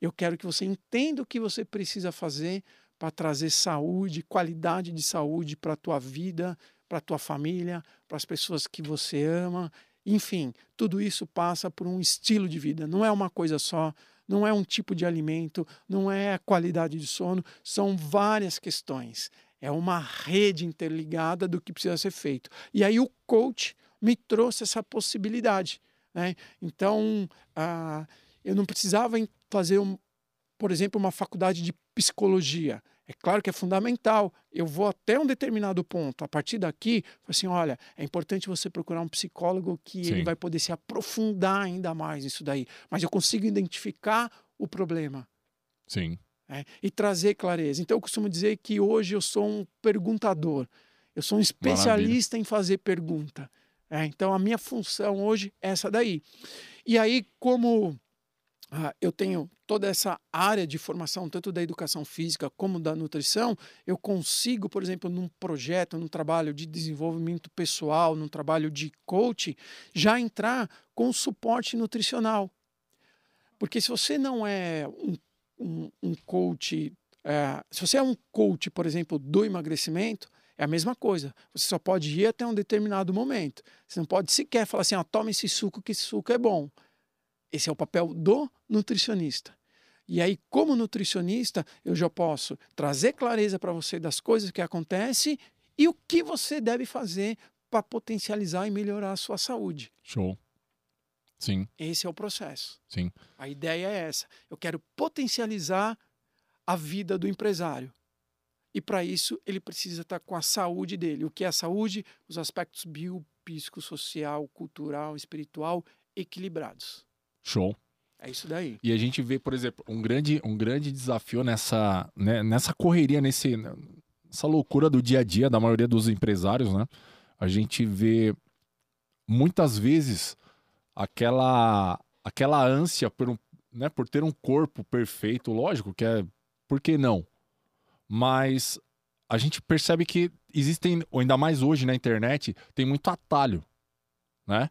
eu quero que você entenda o que você precisa fazer para trazer saúde, qualidade de saúde para a tua vida, para a tua família, para as pessoas que você ama. Enfim, tudo isso passa por um estilo de vida, não é uma coisa só, não é um tipo de alimento, não é a qualidade de sono, são várias questões. É uma rede interligada do que precisa ser feito. E aí o coach me trouxe essa possibilidade. Né? Então, ah, eu não precisava fazer, um, por exemplo, uma faculdade de psicologia. É claro que é fundamental. Eu vou até um determinado ponto. A partir daqui, assim, olha, é importante você procurar um psicólogo que Sim. ele vai poder se aprofundar ainda mais nisso daí. Mas eu consigo identificar o problema. Sim. É, e trazer clareza. Então eu costumo dizer que hoje eu sou um perguntador. Eu sou um especialista Maravilha. em fazer pergunta. É, então a minha função hoje é essa daí. E aí, como ah, eu tenho toda essa área de formação, tanto da educação física como da nutrição, eu consigo, por exemplo, num projeto, num trabalho de desenvolvimento pessoal, num trabalho de coaching, já entrar com suporte nutricional. Porque se você não é um, um, um coach, é, se você é um coach, por exemplo, do emagrecimento, é a mesma coisa. Você só pode ir até um determinado momento. Você não pode sequer falar assim, ah, toma esse suco que esse suco é bom. Esse é o papel do nutricionista. E aí, como nutricionista, eu já posso trazer clareza para você das coisas que acontecem e o que você deve fazer para potencializar e melhorar a sua saúde. Show. Sim. Esse é o processo. Sim. A ideia é essa. Eu quero potencializar a vida do empresário. E para isso, ele precisa estar com a saúde dele. O que é a saúde? Os aspectos bio, social, cultural, espiritual equilibrados. Show. É isso daí. E a gente vê, por exemplo, um grande, um grande desafio nessa, né, nessa correria, nesse, nessa loucura do dia a dia da maioria dos empresários, né? A gente vê muitas vezes aquela, aquela ânsia por, um, né, por ter um corpo perfeito, lógico que é, por que não? Mas a gente percebe que existem, ou ainda mais hoje na internet, tem muito atalho, né?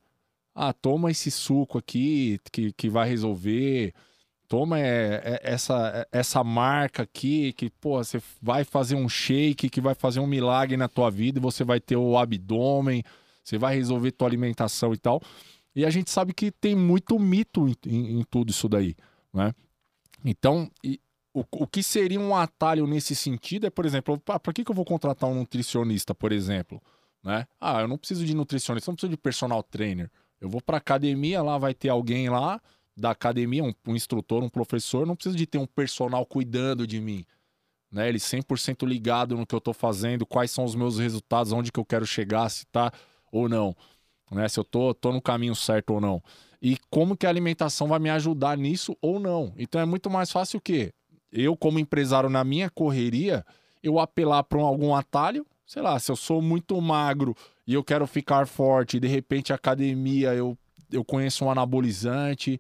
Ah, toma esse suco aqui que, que vai resolver. Toma é, é, essa, essa marca aqui que, pô, você vai fazer um shake que vai fazer um milagre na tua vida e você vai ter o abdômen, você vai resolver tua alimentação e tal. E a gente sabe que tem muito mito em, em, em tudo isso daí, né? Então, e, o, o que seria um atalho nesse sentido é, por exemplo, para que, que eu vou contratar um nutricionista, por exemplo? Né? Ah, eu não preciso de nutricionista, não preciso de personal trainer. Eu vou para academia, lá vai ter alguém lá da academia, um, um instrutor, um professor, não preciso de ter um personal cuidando de mim. Né? Ele 100% ligado no que eu estou fazendo, quais são os meus resultados, onde que eu quero chegar, se tá ou não. Né? Se eu tô, tô no caminho certo ou não. E como que a alimentação vai me ajudar nisso ou não. Então é muito mais fácil o quê? Eu, como empresário, na minha correria, eu apelar para algum atalho, sei lá, se eu sou muito magro e eu quero ficar forte, e de repente academia eu, eu conheço um anabolizante,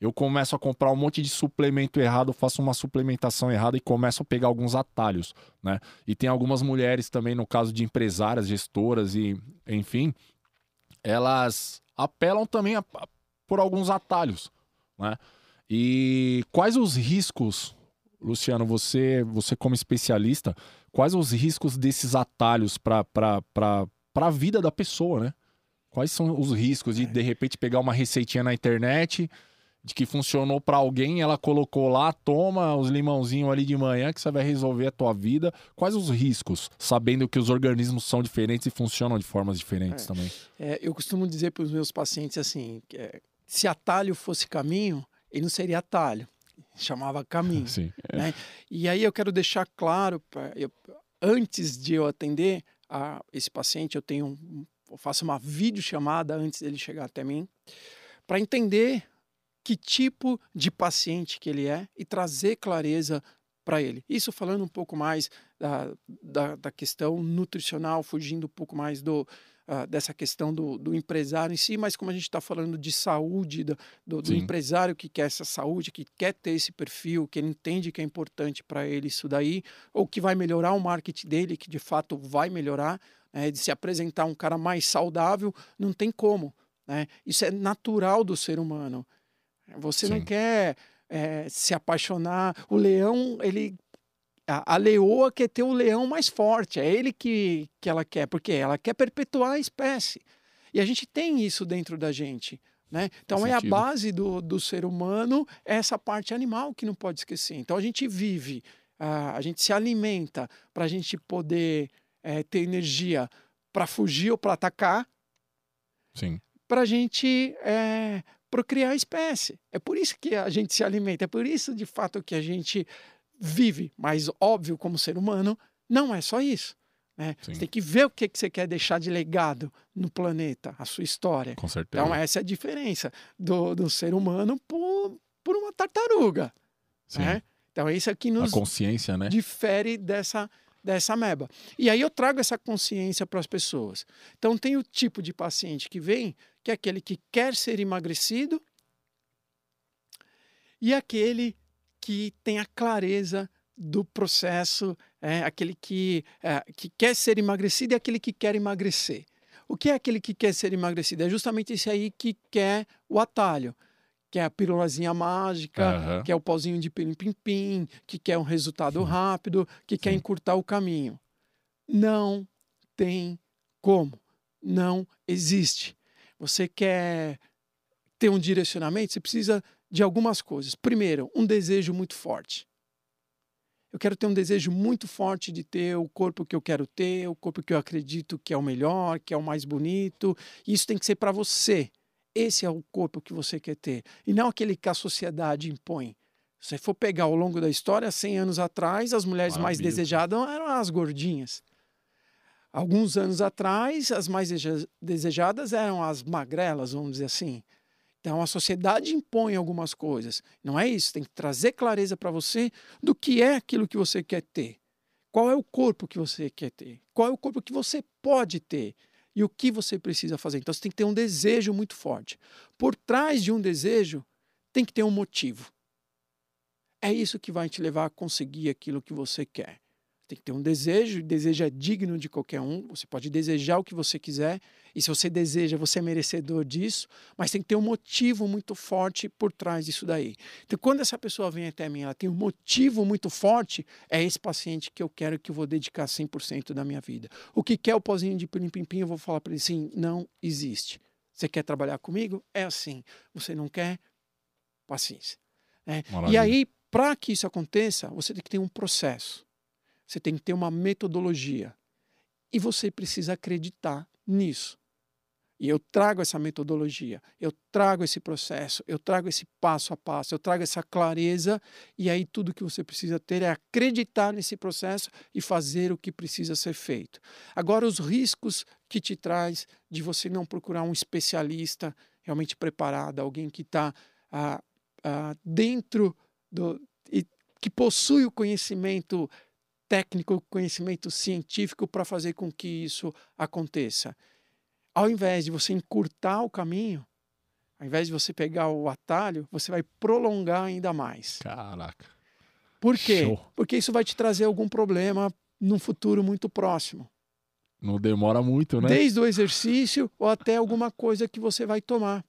eu começo a comprar um monte de suplemento errado, faço uma suplementação errada e começo a pegar alguns atalhos, né? E tem algumas mulheres também, no caso de empresárias, gestoras e, enfim, elas apelam também a, a, por alguns atalhos, né? E quais os riscos, Luciano, você, você como especialista, quais os riscos desses atalhos para a vida da pessoa, né? Quais são os riscos de, é. de repente, pegar uma receitinha na internet de que funcionou para alguém, ela colocou lá, toma os limãozinhos ali de manhã que você vai resolver a tua vida. Quais os riscos, sabendo que os organismos são diferentes e funcionam de formas diferentes é, também? É, eu costumo dizer para os meus pacientes assim, é, se atalho fosse caminho, ele não seria atalho, chamava caminho. [LAUGHS] Sim, é. né? E aí eu quero deixar claro, pra, eu, antes de eu atender a esse paciente, eu tenho, eu faço uma videochamada antes dele chegar até mim, para entender que tipo de paciente que ele é e trazer clareza para ele. Isso falando um pouco mais da, da, da, questão nutricional, fugindo um pouco mais do, uh, dessa questão do, do, empresário em si, mas como a gente está falando de saúde, do, do, do, empresário que quer essa saúde, que quer ter esse perfil, que ele entende que é importante para ele isso daí, ou que vai melhorar o marketing dele, que de fato vai melhorar, né, de se apresentar um cara mais saudável, não tem como. Né? Isso é natural do ser humano. Você Sim. não quer é, se apaixonar. O leão, ele. A, a, leoa quer ter o leão mais forte. É ele que, que ela quer. Porque ela quer perpetuar a espécie. E a gente tem isso dentro da gente. Né? Então é a base do, do ser humano, é essa parte animal que não pode esquecer. Então a gente vive, a, a gente se alimenta para a gente poder é, ter energia para fugir ou para atacar. Sim. Para a gente é, procriar a espécie. É por isso que a gente se alimenta, é por isso, de fato, que a gente vive. Mas, óbvio, como ser humano, não é só isso. Né? Você tem que ver o que, que você quer deixar de legado no planeta, a sua história. Com certeza. Então, essa é a diferença do, do ser humano por, por uma tartaruga. Né? Então, isso é que nos a consciência, né? difere dessa, dessa ameba. E aí eu trago essa consciência para as pessoas. Então, tem o tipo de paciente que vem que é aquele que quer ser emagrecido e aquele que tem a clareza do processo, é, aquele que, é, que quer ser emagrecido e aquele que quer emagrecer. O que é aquele que quer ser emagrecido? É justamente esse aí que quer o atalho, que é a pílulazinha mágica, uhum. que é o pauzinho de pim-pim-pim, que quer um resultado rápido, que Sim. quer encurtar o caminho. Não tem como. Não existe. Você quer ter um direcionamento, você precisa de algumas coisas. Primeiro, um desejo muito forte. Eu quero ter um desejo muito forte de ter o corpo que eu quero ter, o corpo que eu acredito que é o melhor, que é o mais bonito. Isso tem que ser para você. Esse é o corpo que você quer ter. E não aquele que a sociedade impõe. Se você for pegar ao longo da história, 100 anos atrás, as mulheres mais desejadas eram as gordinhas. Alguns anos atrás, as mais desejadas eram as magrelas, vamos dizer assim. Então a sociedade impõe algumas coisas. Não é isso, tem que trazer clareza para você do que é aquilo que você quer ter. Qual é o corpo que você quer ter? Qual é o corpo que você pode ter? E o que você precisa fazer? Então você tem que ter um desejo muito forte. Por trás de um desejo, tem que ter um motivo. É isso que vai te levar a conseguir aquilo que você quer. Tem que ter um desejo, e desejo é digno de qualquer um. Você pode desejar o que você quiser, e se você deseja, você é merecedor disso, mas tem que ter um motivo muito forte por trás disso daí. Então, quando essa pessoa vem até mim, ela tem um motivo muito forte, é esse paciente que eu quero que eu vou dedicar 100% da minha vida. O que quer o pozinho de pilim-pim-pim, eu vou falar para ele assim: não existe. Você quer trabalhar comigo? É assim. Você não quer? Paciência. É. E aí, para que isso aconteça, você tem que ter um processo. Você tem que ter uma metodologia. E você precisa acreditar nisso. E eu trago essa metodologia, eu trago esse processo, eu trago esse passo a passo, eu trago essa clareza, e aí tudo que você precisa ter é acreditar nesse processo e fazer o que precisa ser feito. Agora, os riscos que te traz de você não procurar um especialista realmente preparado, alguém que está ah, ah, dentro do. E, que possui o conhecimento técnico, conhecimento científico para fazer com que isso aconteça. Ao invés de você encurtar o caminho, ao invés de você pegar o atalho, você vai prolongar ainda mais. Caraca. Por quê? Show. Porque isso vai te trazer algum problema no futuro muito próximo. Não demora muito, né? Desde o exercício ou até alguma coisa que você vai tomar.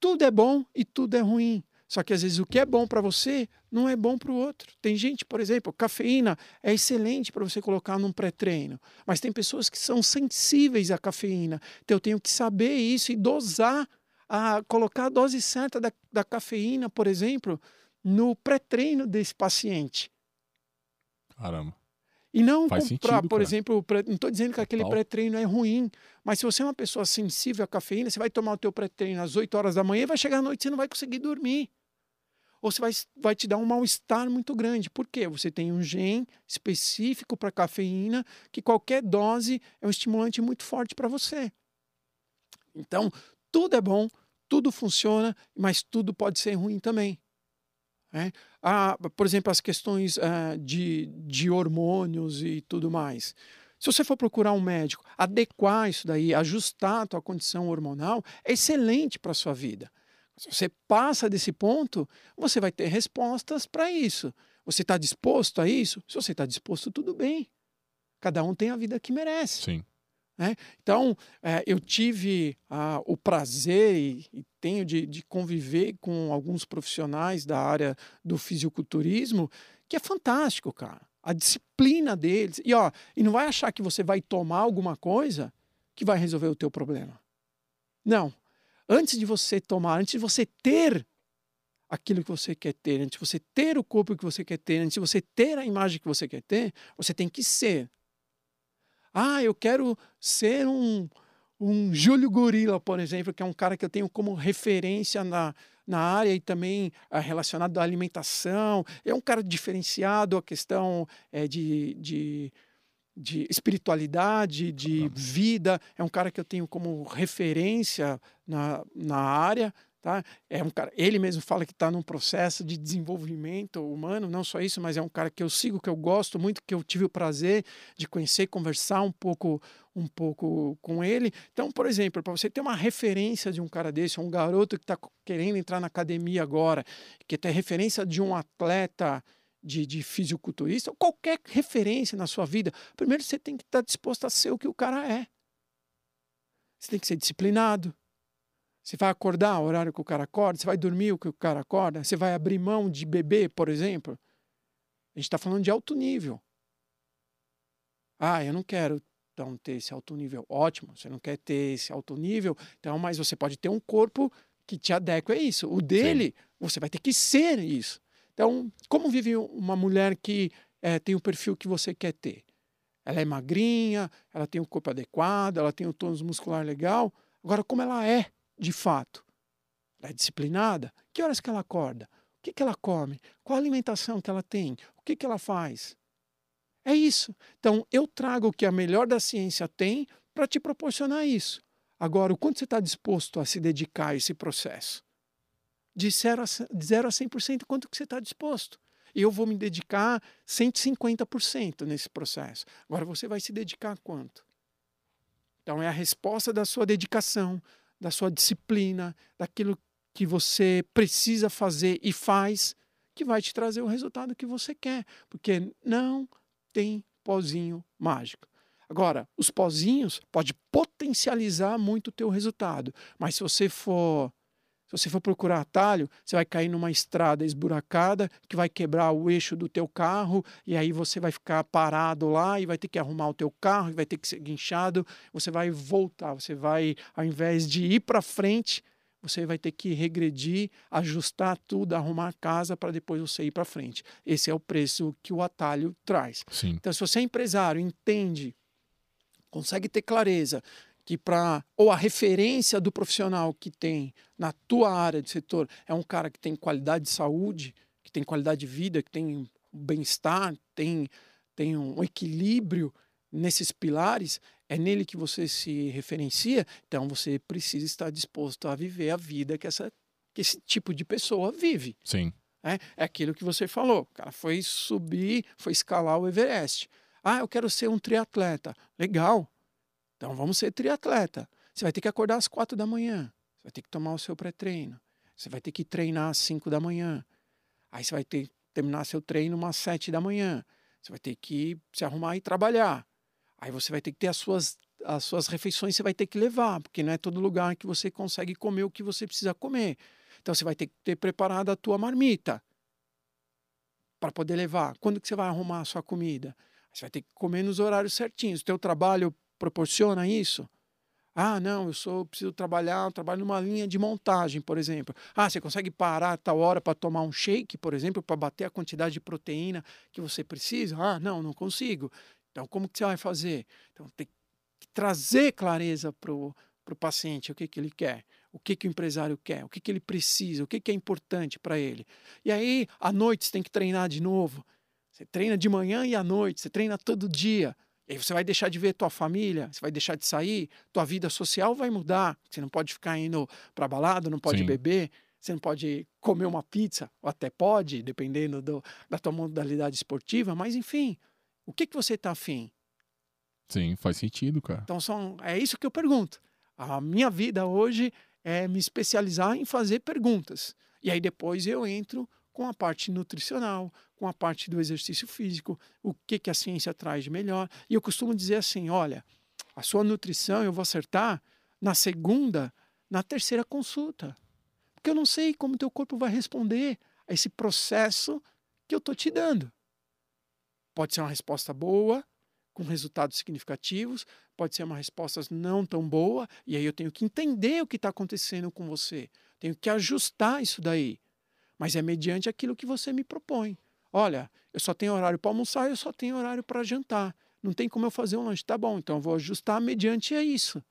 Tudo é bom e tudo é ruim. Só que às vezes o que é bom para você não é bom para o outro. Tem gente, por exemplo, cafeína é excelente para você colocar num pré-treino, mas tem pessoas que são sensíveis à cafeína. Então eu tenho que saber isso e dosar, a, colocar a dose certa da, da cafeína, por exemplo, no pré-treino desse paciente. Caramba. E não Faz comprar, sentido, por exemplo, não estou dizendo que aquele pré-treino é ruim, mas se você é uma pessoa sensível à cafeína, você vai tomar o teu pré-treino às 8 horas da manhã e vai chegar à noite e você não vai conseguir dormir ou você vai, vai te dar um mal-estar muito grande. Por quê? Você tem um gene específico para cafeína, que qualquer dose é um estimulante muito forte para você. Então, tudo é bom, tudo funciona, mas tudo pode ser ruim também. É? Ah, por exemplo, as questões ah, de, de hormônios e tudo mais. Se você for procurar um médico, adequar isso daí, ajustar a tua condição hormonal, é excelente para a sua vida. Se você passa desse ponto, você vai ter respostas para isso. Você está disposto a isso? Se você está disposto, tudo bem. Cada um tem a vida que merece. Sim. Né? Então, é, eu tive ah, o prazer e, e tenho de, de, conviver com alguns profissionais da área do fisiculturismo, que é fantástico, cara. A disciplina deles. E, ó, e não vai achar que você vai tomar alguma coisa que vai resolver o teu problema. Não antes de você tomar, antes de você ter aquilo que você quer ter, antes de você ter o corpo que você quer ter, antes de você ter a imagem que você quer ter, você tem que ser. Ah, eu quero ser um, um Júlio Gorila, por exemplo, que é um cara que eu tenho como referência na, na área e também ah, relacionado à alimentação. É um cara diferenciado, a questão é, de, de de espiritualidade, de vida. É um cara que eu tenho como referência na, na área. Tá? É um cara, ele mesmo fala que está num processo de desenvolvimento humano, não só isso, mas é um cara que eu sigo, que eu gosto muito, que eu tive o prazer de conhecer, conversar um pouco, um pouco com ele. Então, por exemplo, para você ter uma referência de um cara desse, um garoto que está querendo entrar na academia agora, que tem referência de um atleta de, de fisiculturista, ou qualquer referência na sua vida, primeiro você tem que estar disposto a ser o que o cara é. Você tem que ser disciplinado. Você vai acordar o horário que o cara acorda, você vai dormir o que o cara acorda, você vai abrir mão de beber, por exemplo. A gente está falando de alto nível. Ah, eu não quero então ter esse alto nível. Ótimo, você não quer ter esse alto nível, então, mas você pode ter um corpo que te adequa a isso. O dele, Sim. você vai ter que ser isso. Então, como vive uma mulher que é, tem o perfil que você quer ter? Ela é magrinha, ela tem o corpo adequado, ela tem o tônus muscular legal. Agora, como ela é de fato? Ela é disciplinada? Que horas que ela acorda? O que, que ela come? Qual a alimentação que ela tem? O que, que ela faz? É isso. Então, eu trago o que a melhor da ciência tem para te proporcionar isso. Agora, o quanto você está disposto a se dedicar a esse processo? De 0 a, de 0 a 100%, quanto que você está disposto. Eu vou me dedicar 150% nesse processo. Agora você vai se dedicar a quanto? Então é a resposta da sua dedicação, da sua disciplina, daquilo que você precisa fazer e faz, que vai te trazer o resultado que você quer. Porque não tem pozinho mágico. Agora, os pozinhos pode potencializar muito o teu resultado, mas se você for se você for procurar atalho, você vai cair numa estrada esburacada que vai quebrar o eixo do teu carro e aí você vai ficar parado lá e vai ter que arrumar o teu carro, e vai ter que ser guinchado, você vai voltar, você vai ao invés de ir para frente, você vai ter que regredir, ajustar tudo, arrumar a casa para depois você ir para frente. Esse é o preço que o atalho traz. Sim. Então, se você é empresário, entende, consegue ter clareza que para ou a referência do profissional que tem na tua área de setor é um cara que tem qualidade de saúde, que tem qualidade de vida, que tem bem-estar, tem tem um equilíbrio nesses pilares, é nele que você se referencia, então você precisa estar disposto a viver a vida que essa que esse tipo de pessoa vive. Sim. É, é aquilo que você falou. O cara foi subir, foi escalar o Everest. Ah, eu quero ser um triatleta. Legal. Então vamos ser triatleta. Você vai ter que acordar às quatro da manhã. Você vai ter que tomar o seu pré-treino. Você vai ter que treinar às cinco da manhã. Aí você vai ter que terminar seu treino às sete da manhã. Você vai ter que se arrumar e trabalhar. Aí você vai ter que ter as suas, as suas refeições, você vai ter que levar, porque não é todo lugar que você consegue comer o que você precisa comer. Então você vai ter que ter preparado a tua marmita para poder levar. Quando que você vai arrumar a sua comida? Você vai ter que comer nos horários certinhos. O teu trabalho proporciona isso? Ah, não, eu sou preciso trabalhar, eu trabalho numa linha de montagem, por exemplo. Ah, você consegue parar a tal hora para tomar um shake, por exemplo, para bater a quantidade de proteína que você precisa? Ah, não, não consigo. Então, como que você vai fazer? Então, tem que trazer clareza para o paciente o que, que ele quer, o que, que o empresário quer, o que, que ele precisa, o que, que é importante para ele. E aí, à noite, você tem que treinar de novo. Você treina de manhã e à noite, você treina todo dia. E aí você vai deixar de ver tua família, você vai deixar de sair, tua vida social vai mudar. Você não pode ficar indo para balada, não pode Sim. beber, você não pode comer uma pizza, ou até pode, dependendo do, da tua modalidade esportiva, mas enfim, o que, que você está afim? Sim, faz sentido, cara. Então são, é isso que eu pergunto. A minha vida hoje é me especializar em fazer perguntas. E aí depois eu entro com a parte nutricional, com a parte do exercício físico, o que, que a ciência traz de melhor. E eu costumo dizer assim: olha, a sua nutrição eu vou acertar na segunda, na terceira consulta. Porque eu não sei como teu corpo vai responder a esse processo que eu estou te dando. Pode ser uma resposta boa, com resultados significativos, pode ser uma resposta não tão boa, e aí eu tenho que entender o que está acontecendo com você. Tenho que ajustar isso daí. Mas é mediante aquilo que você me propõe. Olha, eu só tenho horário para almoçar, eu só tenho horário para jantar. Não tem como eu fazer um lanche. Tá bom, então eu vou ajustar mediante a isso.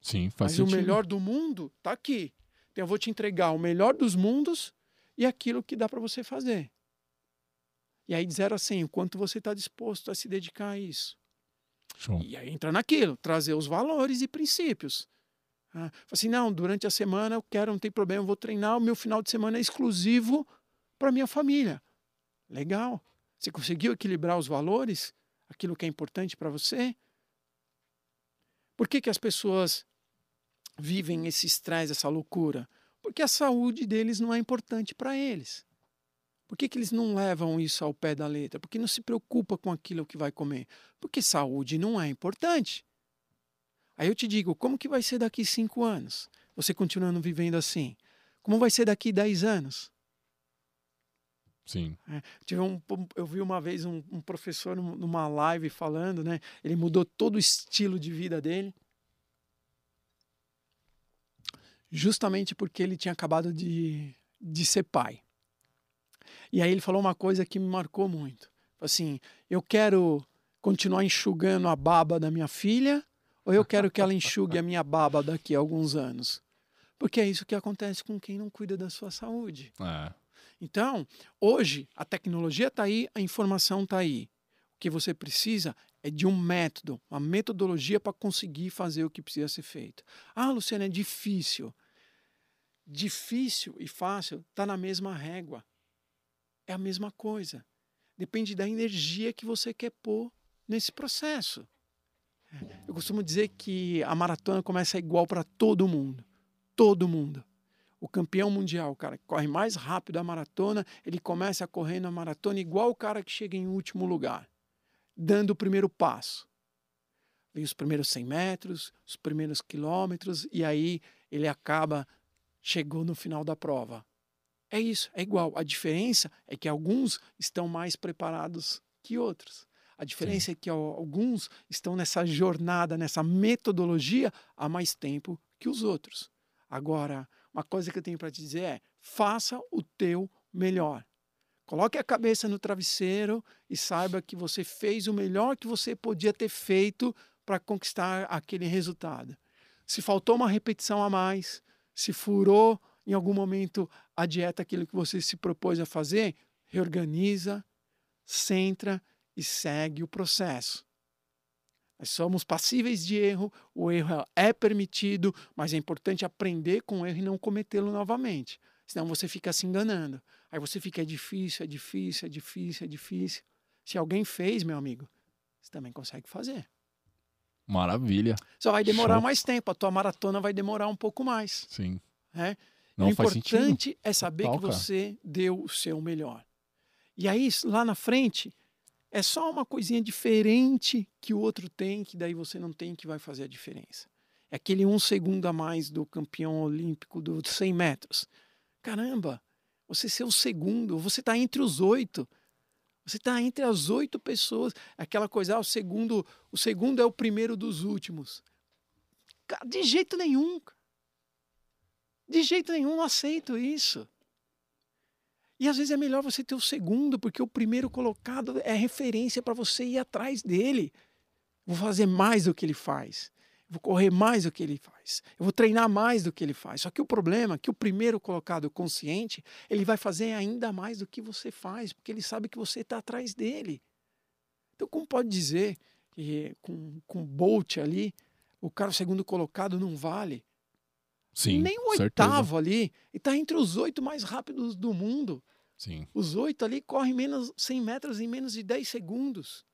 Sim, faz Mas sentido. o melhor do mundo está aqui. Então eu vou te entregar o melhor dos mundos e aquilo que dá para você fazer. E aí, de zero a 100, o quanto você está disposto a se dedicar a isso. Show. E aí entra naquilo, trazer os valores e princípios. Ah, assim, não, durante a semana eu quero, não tem problema, eu vou treinar, o meu final de semana é exclusivo para minha família. Legal. Você conseguiu equilibrar os valores? Aquilo que é importante para você? Por que, que as pessoas vivem esse estresse, essa loucura? Porque a saúde deles não é importante para eles. Por que, que eles não levam isso ao pé da letra? Porque não se preocupa com aquilo que vai comer. Porque saúde não é importante. Aí eu te digo, como que vai ser daqui cinco anos? Você continuando vivendo assim? Como vai ser daqui dez anos? Sim. É, tive um, eu vi uma vez um, um, professor numa live falando, né? Ele mudou todo o estilo de vida dele, justamente porque ele tinha acabado de, de ser pai. E aí ele falou uma coisa que me marcou muito. Assim, eu quero continuar enxugando a baba da minha filha ou eu quero que ela enxugue a minha baba daqui a alguns anos? Porque é isso que acontece com quem não cuida da sua saúde. É. Então, hoje, a tecnologia está aí, a informação está aí. O que você precisa é de um método, uma metodologia para conseguir fazer o que precisa ser feito. Ah, Luciana, é difícil. Difícil e fácil está na mesma régua. É a mesma coisa. Depende da energia que você quer pôr nesse processo. Eu costumo dizer que a maratona começa igual para todo mundo. Todo mundo o campeão mundial, o cara que corre mais rápido a maratona, ele começa a correr na maratona igual o cara que chega em último lugar. dando o primeiro passo. Vem os primeiros 100 metros, os primeiros quilômetros, e aí ele acaba, chegou no final da prova. É isso, é igual. A diferença é que alguns estão mais preparados que outros. A diferença Sim. é que alguns estão nessa jornada, nessa metodologia há mais tempo que os outros. Agora, uma coisa que eu tenho para te dizer é: faça o teu melhor. Coloque a cabeça no travesseiro e saiba que você fez o melhor que você podia ter feito para conquistar aquele resultado. Se faltou uma repetição a mais, se furou em algum momento a dieta, aquilo que você se propôs a fazer, reorganiza, centra e segue o processo. Nós somos passíveis de erro, o erro é permitido, mas é importante aprender com o erro e não cometê-lo novamente. Senão você fica se enganando. Aí você fica, é difícil, é difícil, é difícil, é difícil. Se alguém fez, meu amigo, você também consegue fazer. Maravilha. Só vai demorar Show. mais tempo, a tua maratona vai demorar um pouco mais. Sim. É? Não o importante é saber Total, que você deu o seu melhor. E aí, lá na frente, é só uma coisinha diferente que o outro tem, que daí você não tem, que vai fazer a diferença. É aquele um segundo a mais do campeão olímpico dos 100 metros. Caramba, você ser o segundo, você está entre os oito. Você está entre as oito pessoas. Aquela coisa, ah, o segundo, o segundo é o primeiro dos últimos. De jeito nenhum. De jeito nenhum, não aceito isso. E às vezes é melhor você ter o segundo, porque o primeiro colocado é referência para você ir atrás dele. Vou fazer mais do que ele faz. Vou correr mais do que ele faz. Eu vou treinar mais do que ele faz. Só que o problema é que o primeiro colocado consciente, ele vai fazer ainda mais do que você faz, porque ele sabe que você está atrás dele. Então, como pode dizer que com, com Bolt ali, o cara segundo colocado não vale? Sim, Nem o oitavo ali. E está entre os oito mais rápidos do mundo. Sim. Os oito ali correm menos 100 metros em menos de 10 segundos.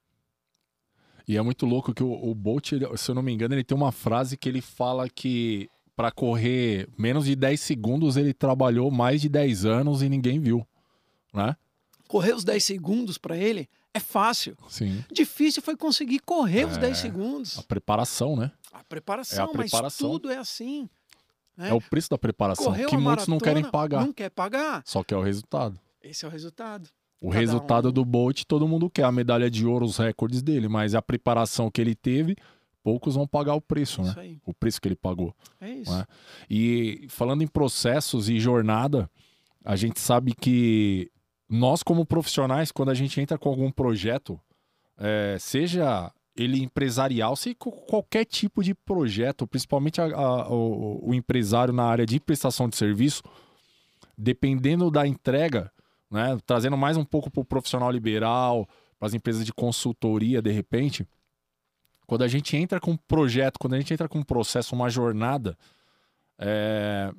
E é muito louco que o, o Bolt, se eu não me engano, ele tem uma frase que ele fala que para correr menos de 10 segundos ele trabalhou mais de 10 anos e ninguém viu, né? Correr os 10 segundos para ele é fácil. Sim. Difícil foi conseguir correr é, os 10 segundos. A preparação, né? A preparação, é a preparação. mas tudo é assim. Né? É o preço da preparação Correu que muitos maratona, não querem pagar. Não quer pagar. Só que é o resultado. Esse é o resultado. O Cada resultado um... do Bolt, todo mundo quer a medalha de ouro, os recordes dele, mas a preparação que ele teve, poucos vão pagar o preço, né? Aí. O preço que ele pagou. É isso. Né? E falando em processos e jornada, a gente sabe que nós, como profissionais, quando a gente entra com algum projeto, é, seja ele empresarial, seja qualquer tipo de projeto, principalmente a, a, o, o empresário na área de prestação de serviço, dependendo da entrega, né, trazendo mais um pouco para o profissional liberal, para as empresas de consultoria, de repente, quando a gente entra com um projeto, quando a gente entra com um processo, uma jornada, é...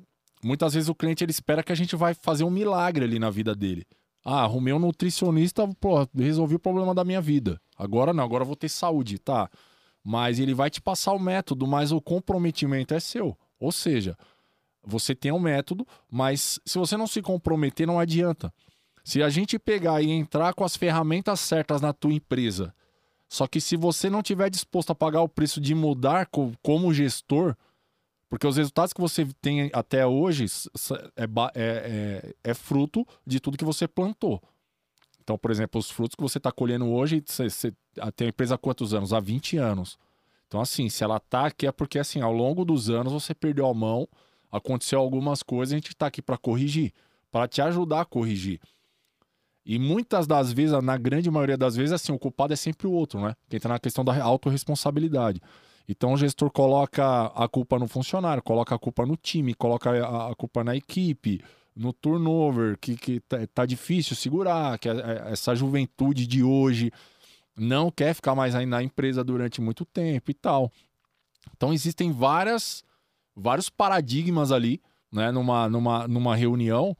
muitas vezes o cliente ele espera que a gente vai fazer um milagre ali na vida dele. Ah, arrumei um nutricionista, pô, resolvi o problema da minha vida. Agora não, agora vou ter saúde, tá? Mas ele vai te passar o método, mas o comprometimento é seu. Ou seja, você tem um método, mas se você não se comprometer, não adianta. Se a gente pegar e entrar com as ferramentas certas na tua empresa, só que se você não tiver disposto a pagar o preço de mudar como gestor, porque os resultados que você tem até hoje é, é, é, é fruto de tudo que você plantou. Então, por exemplo, os frutos que você está colhendo hoje, você, você tem a empresa há quantos anos? Há 20 anos. Então, assim, se ela está aqui é porque, assim, ao longo dos anos você perdeu a mão, aconteceu algumas coisas, a gente está aqui para corrigir, para te ajudar a corrigir. E muitas das vezes, na grande maioria das vezes, assim, o culpado é sempre o outro, né? Que entra na questão da autorresponsabilidade. Então o gestor coloca a culpa no funcionário, coloca a culpa no time, coloca a, culpa na equipe, no turnover, que, que tá, tá difícil segurar, que essa juventude de hoje não quer ficar mais aí na empresa durante muito tempo e tal. Então existem várias, vários paradigmas ali, né, numa, numa, numa reunião,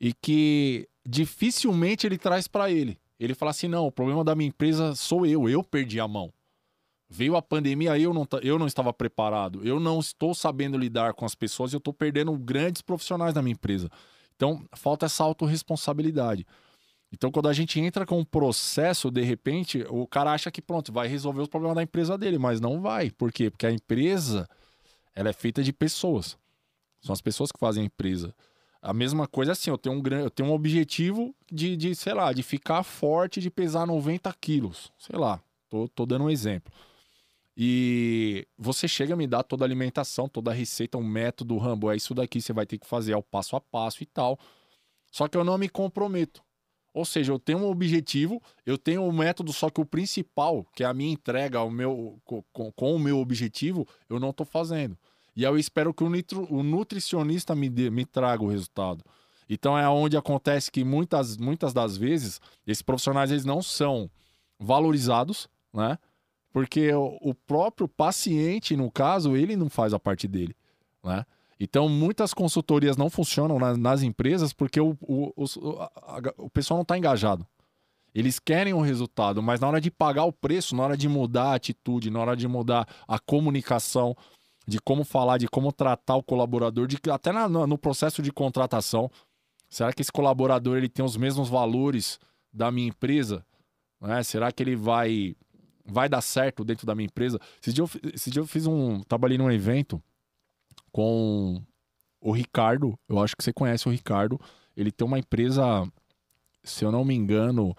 e que dificilmente ele traz para ele. Ele fala assim: não, o problema da minha empresa sou eu, eu perdi a mão. Veio a pandemia, eu não, eu não estava preparado, eu não estou sabendo lidar com as pessoas, eu estou perdendo grandes profissionais da minha empresa. Então, falta essa autorresponsabilidade. Então, quando a gente entra com um processo, de repente, o cara acha que pronto, vai resolver os problemas da empresa dele, mas não vai. Por quê? Porque a empresa ela é feita de pessoas. São as pessoas que fazem a empresa. A mesma coisa assim, eu tenho um, eu tenho um objetivo de, de, sei lá, de ficar forte, de pesar 90 quilos. Sei lá, tô, tô dando um exemplo. E você chega a me dar toda a alimentação, toda a receita, um método, Rambo, é isso daqui, você vai ter que fazer ao passo a passo e tal. Só que eu não me comprometo. Ou seja, eu tenho um objetivo, eu tenho um método, só que o principal, que é a minha entrega ao meu, com, com o meu objetivo, eu não estou fazendo. E eu espero que o, nitro, o nutricionista me, dê, me traga o resultado. Então é onde acontece que muitas, muitas das vezes esses profissionais eles não são valorizados, né? Porque o, próprio paciente, no caso, ele não faz a parte dele, né? Então, muitas consultorias não funcionam nas, nas empresas porque o, o, o, a, o pessoal não está engajado. Eles querem um resultado, mas na hora de pagar o preço, na hora de mudar a atitude, na hora de mudar a comunicação, de como falar, de como tratar o colaborador, de até na, no processo de contratação. Será que esse colaborador ele tem os mesmos valores da minha empresa? Né? Será que ele vai vai dar certo dentro da minha empresa? Esse dia eu, esse dia eu fiz um. Trabalhei num evento com o Ricardo. Eu acho que você conhece o Ricardo. Ele tem uma empresa, se eu não me engano,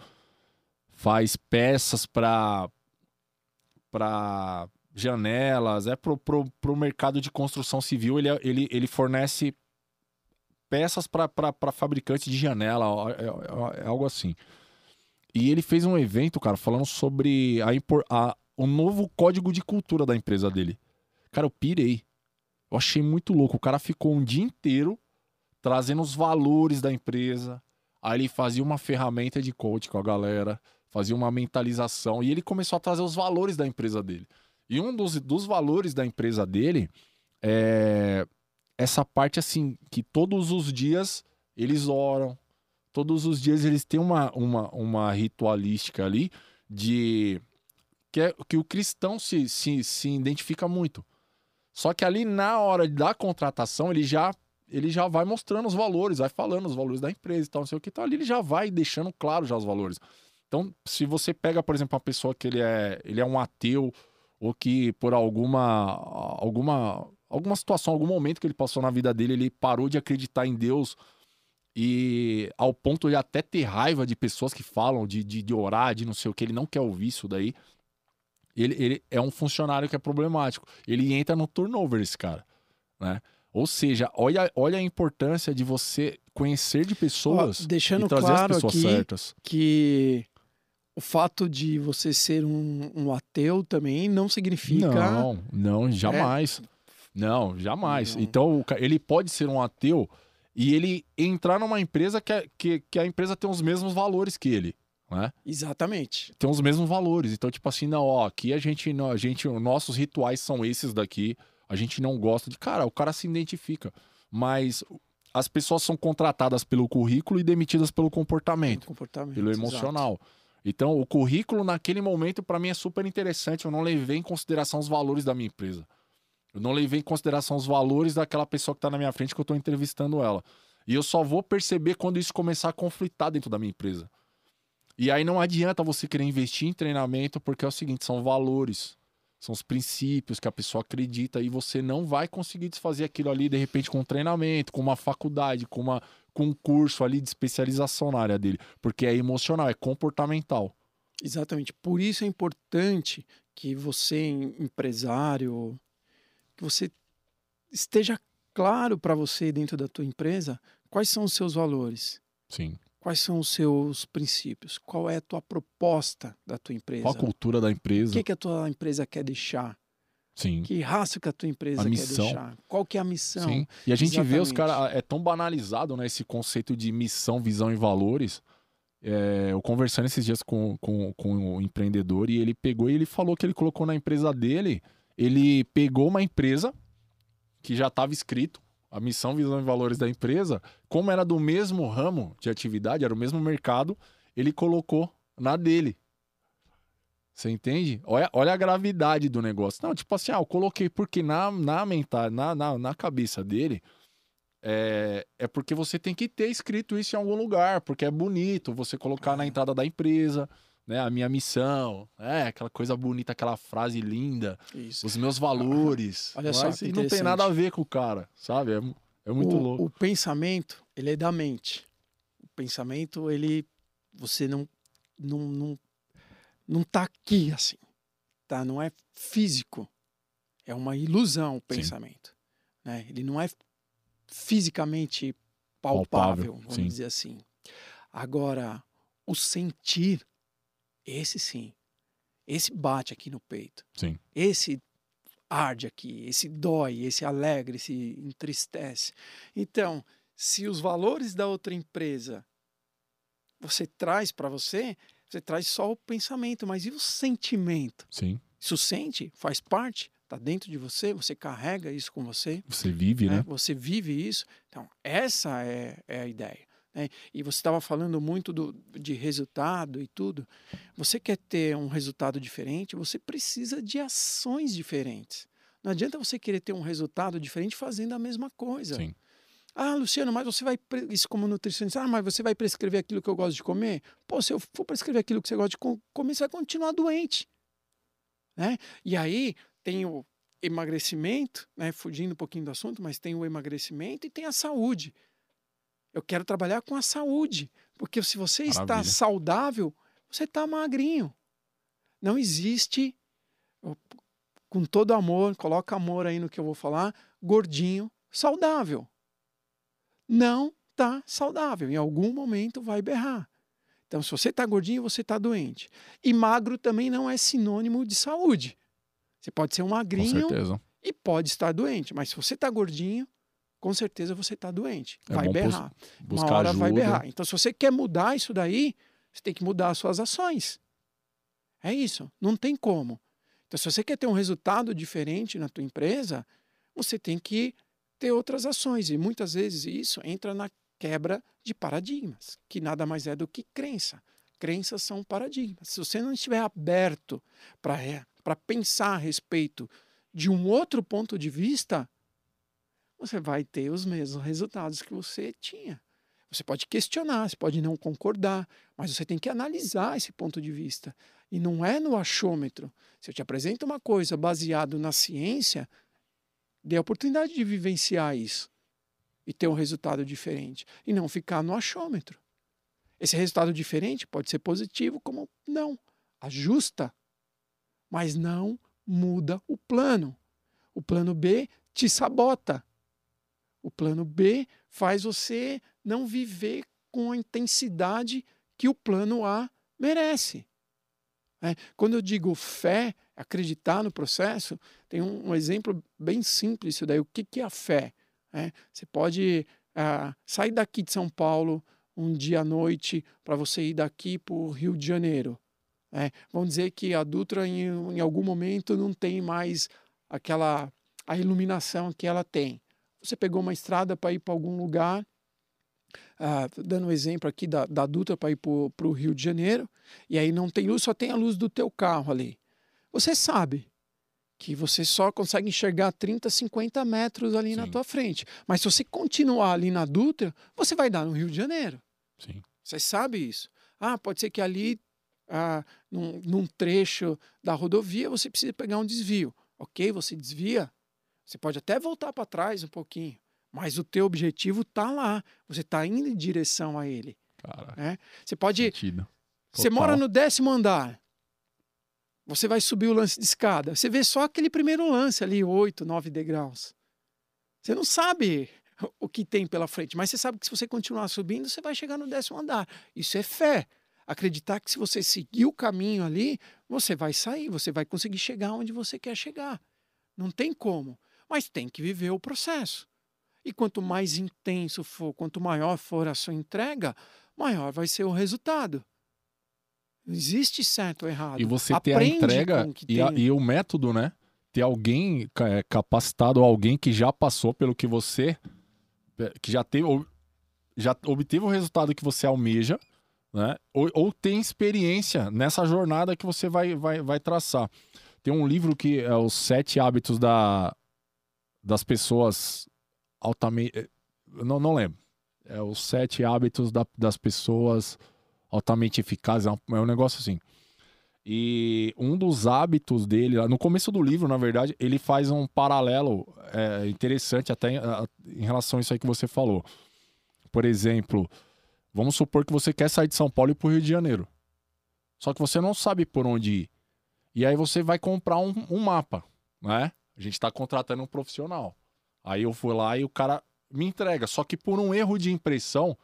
faz peças para para janelas, é pro, pro, pro mercado de construção civil, ele, ele, ele fornece peças para fabricantes de janela, é, é, é, algo assim. E ele fez um evento, cara, falando sobre a, a, o novo código de cultura da empresa dele. Cara, eu pirei. Eu achei muito louco. O cara ficou um dia inteiro trazendo os valores da empresa. Aí ele fazia uma ferramenta de coach com a galera, fazia uma mentalização e ele começou a trazer os valores da empresa dele. E um dos, dos valores da empresa dele é essa parte assim, que todos os dias eles oram, todos os dias eles têm uma, uma, uma ritualística ali de que, é, que o cristão se, se, se identifica muito. Só que ali na hora da contratação ele já ele já vai mostrando os valores, vai falando os valores da empresa e tal, não sei o que. Então ali ele já vai deixando claro já os valores. Então, se você pega, por exemplo, uma pessoa que ele é, ele é um ateu ou que por alguma alguma alguma situação, algum momento que ele passou na vida dele, ele parou de acreditar em Deus e ao ponto de até ter raiva de pessoas que falam de, de, de orar, de não sei o que, ele não quer ouvir isso daí. Ele, ele é um funcionário que é problemático. Ele entra no turnover, esse cara, né? Ou seja, olha, olha a importância de você conhecer de pessoas Ó, deixando e trazer claro as pessoas aqui certas. que o fato de você ser um, um ateu também não significa. Não, não, jamais. É... Não, jamais. Não. Então, ele pode ser um ateu e ele entrar numa empresa que, é, que, que a empresa tem os mesmos valores que ele. Né? Exatamente. Tem os mesmos valores. Então, tipo assim, não, ó, aqui a gente, não, a gente, nossos rituais são esses daqui. A gente não gosta de. Cara, o cara se identifica. Mas as pessoas são contratadas pelo currículo e demitidas pelo comportamento, pelo, comportamento, pelo emocional. Exato. Então, o currículo naquele momento para mim é super interessante. Eu não levei em consideração os valores da minha empresa. Eu não levei em consideração os valores daquela pessoa que está na minha frente que eu estou entrevistando ela. E eu só vou perceber quando isso começar a conflitar dentro da minha empresa. E aí não adianta você querer investir em treinamento, porque é o seguinte: são valores, são os princípios que a pessoa acredita e você não vai conseguir desfazer aquilo ali de repente com um treinamento, com uma faculdade, com uma com um curso ali de especialização na área dele, porque é emocional, é comportamental. Exatamente. Por isso é importante que você, empresário, que você esteja claro para você dentro da tua empresa quais são os seus valores. Sim. Quais são os seus princípios? Qual é a tua proposta da tua empresa? Qual a cultura da empresa? O que, que a tua empresa quer deixar? Sim. Que raça que a tua empresa a quer missão. deixar? Qual que é a missão? Sim. E a gente Exatamente. vê os caras, é tão banalizado, né, esse conceito de missão, visão e valores. É, eu conversando esses dias com, com, com um empreendedor e ele pegou e ele falou que ele colocou na empresa dele, ele pegou uma empresa que já estava escrito, a missão, visão e valores da empresa, como era do mesmo ramo de atividade, era o mesmo mercado, ele colocou na dele. Você entende? Olha, olha a gravidade do negócio. Não, tipo assim, ah, eu coloquei porque na, na, mental, na, na, na cabeça dele é, é porque você tem que ter escrito isso em algum lugar, porque é bonito você colocar na entrada da empresa, né? A minha missão, é aquela coisa bonita, aquela frase linda, Isso. os meus valores. [LAUGHS] Olha só que e não tem nada a ver com o cara, sabe? É, é muito o, louco. O pensamento, ele é da mente. O pensamento, ele você não não não, não tá aqui assim, tá? Não é físico. É uma ilusão o pensamento, né? Ele não é fisicamente palpável, Palpável, vamos sim. dizer assim. Agora, o sentir, esse sim. Esse bate aqui no peito. Sim. Esse arde aqui, esse dói, esse alegra, esse entristece. Então, se os valores da outra empresa você traz para você, você traz só o pensamento, mas e o sentimento? Sim. Isso sente, faz parte, está dentro de você, você carrega isso com você, Você vive, né? né? você vive isso. Então, essa é, é a ideia. Né? E você estava falando muito do, de resultado e tudo. Você quer ter um resultado diferente, você precisa de ações diferentes. Não adianta você querer ter um resultado diferente fazendo a mesma coisa. Sim. Ah, Luciano, mas você vai. Isso como nutricionista, ah, mas você vai prescrever aquilo que eu gosto de comer? Pô, se eu for prescrever aquilo que você gosta de co- comer, você vai continuar doente. Né? E aí tem o emagrecimento, né? fugindo um pouquinho do assunto, mas tem o emagrecimento e tem a saúde. Eu quero trabalhar com a saúde, porque se você está Maravilha. saudável, você está magrinho. Não existe, com todo amor, coloca amor aí no que eu vou falar, gordinho saudável. Não está saudável. Em algum momento vai berrar. Então, se você está gordinho, você está doente. E magro também não é sinônimo de saúde. Você pode ser um magrinho e pode estar doente, mas se você está gordinho, com certeza você está doente. É vai berrar. Uma hora ajuda. vai berrar. Então, se você quer mudar isso daí, você tem que mudar as suas ações. É isso. Não tem como. Então, se você quer ter um resultado diferente na tua empresa, você tem que ter outras ações. E muitas vezes isso entra na quebra de paradigmas, que nada mais é do que crença. Crenças são paradigmas. Se você não estiver aberto para pensar a respeito de um outro ponto de vista, você vai ter os mesmos resultados que você tinha. Você pode questionar, você pode não concordar, mas você tem que analisar esse ponto de vista. E não é no achômetro. Se eu te apresento uma coisa baseado na ciência, dê a oportunidade de vivenciar isso e ter um resultado diferente. E não ficar no achômetro. Esse resultado diferente pode ser positivo, como não. Ajusta, mas não muda o plano. O plano B te sabota. O plano B faz você não viver com a intensidade que o plano A merece. É, quando eu digo fé, acreditar no processo, tem um, um exemplo bem simples isso daí. O que, que é a fé? É, você pode ah, sair daqui de São Paulo um dia à noite para você ir daqui para o Rio de Janeiro. É, vamos dizer que a Dutra em, em algum momento não tem mais aquela a iluminação que ela tem. Você pegou uma estrada para ir para algum lugar, ah, dando um exemplo aqui da, da Dutra para ir para o Rio de Janeiro, e aí não tem luz, só tem a luz do teu carro ali. Você sabe que você só consegue enxergar 30, 50 metros ali na Sim. tua frente. Mas se você continuar ali na Dutra, você vai dar no Rio de Janeiro. Sim. Você sabe isso. Ah, pode ser que ali, ah, num, num trecho da rodovia, você precisa pegar um desvio. Ok, você desvia. Você pode até voltar para trás um pouquinho. Mas o teu objetivo está lá. Você está indo em direção a ele. Cara, né? Você pode. Você mora no décimo andar. Você vai subir o lance de escada. Você vê só aquele primeiro lance ali, 8, 9 degraus. Você não sabe o que tem pela frente, mas você sabe que se você continuar subindo, você vai chegar no décimo andar. Isso é fé. Acreditar que se você seguir o caminho ali, você vai sair, você vai conseguir chegar onde você quer chegar. Não tem como, mas tem que viver o processo. E quanto mais intenso for, quanto maior for a sua entrega, maior vai ser o resultado. Não existe certo ou errado. E você ter a entrega e, a- e o método, né? Ter alguém é, capacitado, alguém que já passou pelo que você. é, que já teve. já obteve o resultado que você almeja, né? Ou, ou tem experiência nessa jornada que você vai, vai, vai traçar. Tem um livro que é Os Sete Hábitos da, das Pessoas Altamente. não, não lembro. É os sete hábitos da, das pessoas altamente eficazes. É um, é um negócio assim. E um dos hábitos dele, no começo do livro, na verdade, ele faz um paralelo é, interessante até em, em, relação a isso aí que você falou. Por exemplo, vamos supor que você quer sair de São Paulo e ir para o Rio de Janeiro. Só que você não sabe por onde ir. E aí você vai comprar um, um mapa, né? A gente está contratando um profissional. Aí eu fui lá e o cara me entrega. Só que por um erro de impressão,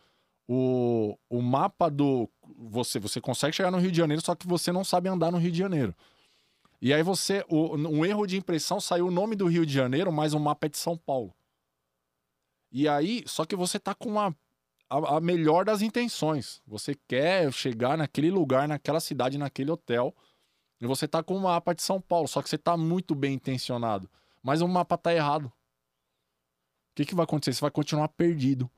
o, o mapa do. Você, você consegue chegar no Rio de Janeiro, só que você não sabe andar no Rio de Janeiro. E aí você. O, um erro de impressão saiu o nome do Rio de Janeiro, mas o mapa é de São Paulo. E aí, só que você tá com a, a, a melhor das intenções. Você quer chegar naquele lugar, naquela cidade, naquele hotel. E você tá com o mapa de São Paulo, só que você tá muito bem intencionado. Mas o mapa tá errado. O que, que vai acontecer? Você vai continuar perdido.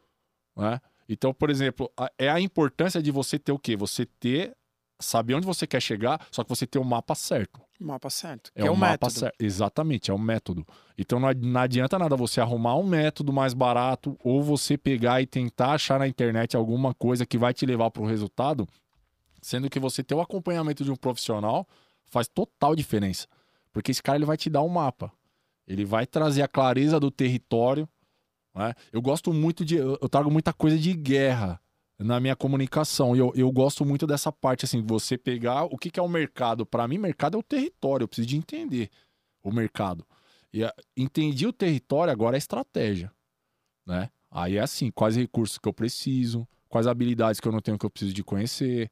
Né? Então, por exemplo, é a importância de você ter o quê? Você ter, saber onde você quer chegar, só que você ter o mapa certo. O mapa certo. É, é o, mapa certo. Exatamente, é o método. Então não, não adianta nada você arrumar um método mais barato ou você pegar e tentar achar na internet alguma coisa que vai te levar para o resultado, sendo que você ter o acompanhamento de um profissional faz total diferença. Porque esse cara ele vai te dar um mapa. Ele vai trazer a clareza do território, né? Eu gosto muito de. Eu trago muita coisa de guerra na minha comunicação. E eu, eu gosto muito dessa parte, assim, você pegar o que, que é o mercado. Para mim, mercado é o território. Eu preciso de entender o mercado. E entendi o território, agora é estratégia. Né? Aí é assim, quais recursos que eu preciso, quais habilidades que eu não tenho que eu preciso de conhecer,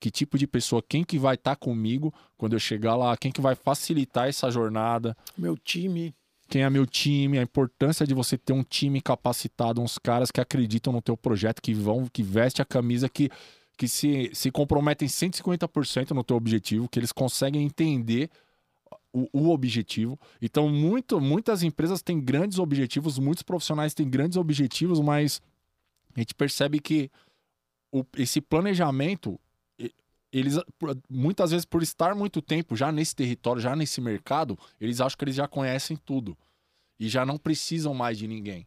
que tipo de pessoa, quem que vai estar tá comigo quando eu chegar lá, quem que vai facilitar essa jornada. Meu time quem é meu time, a importância de você ter um time capacitado, uns caras que acreditam no teu projeto, que vão, que veste a camisa, que, que se, se comprometem 150% no teu objetivo, que eles conseguem entender o, o, objetivo. Então, muito, muitas empresas têm grandes objetivos, muitos profissionais têm grandes objetivos, mas a gente percebe que o, esse planejamento, eles muitas vezes por estar muito tempo já nesse território, já nesse mercado, eles acham que eles já conhecem tudo e já não precisam mais de ninguém.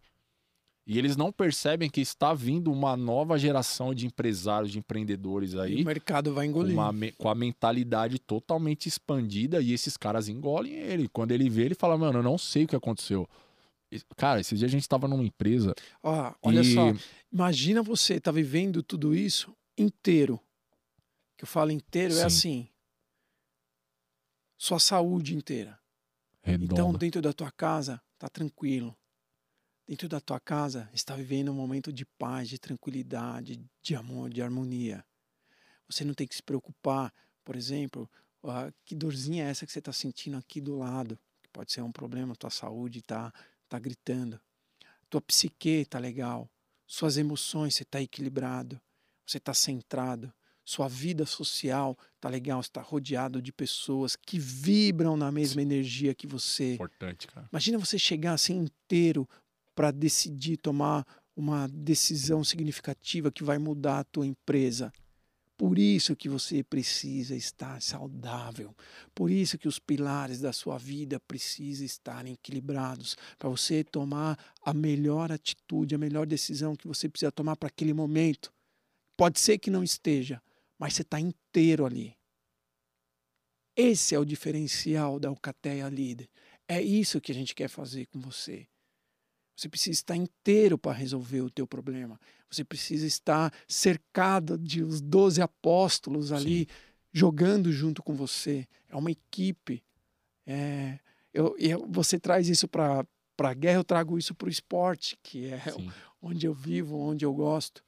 E eles não percebem que está vindo uma nova geração de empresários, de empreendedores aí. E o mercado vai engolir. Uma, com a mentalidade totalmente expandida e esses caras engolem ele. Quando ele vê, ele fala: Mano, eu não sei o que aconteceu. Cara, esse dia a gente estava numa empresa. Ó, olha e... só, imagina você tá vivendo tudo isso inteiro que eu falo inteiro é Sim. é assim: sua saúde inteira. Redonda. Então, dentro da tua casa, tá tranquilo. Dentro da tua casa, está vivendo um momento de paz, de tranquilidade, de amor, de harmonia. Você não tem que se preocupar, por exemplo, uh, que dorzinha é essa que você está sentindo aqui do lado? Que pode ser um problema, tua saúde está tá gritando. Tua psique está legal. Suas emoções, você está equilibrado. Você está centrado sua vida social tá legal, está rodeado de pessoas que vibram na mesma energia que você. Importante, cara. Imagina você chegar assim inteiro para decidir tomar uma decisão significativa que vai mudar a tua empresa. Por isso que você precisa estar saudável. Por isso que os pilares da sua vida precisam estar equilibrados para você tomar a melhor atitude, a melhor decisão que você precisa tomar para aquele momento. Pode ser que não esteja, mas você está inteiro ali. Esse é o diferencial da Alcateia Líder. É isso que a gente quer fazer com você. Você precisa estar inteiro para resolver o teu problema. Você precisa estar cercado de os doze apóstolos ali Sim. jogando junto com você. É uma equipe. É, eu, eu, você traz isso para a guerra, eu trago isso para o esporte, que é Sim. onde eu vivo, onde eu gosto.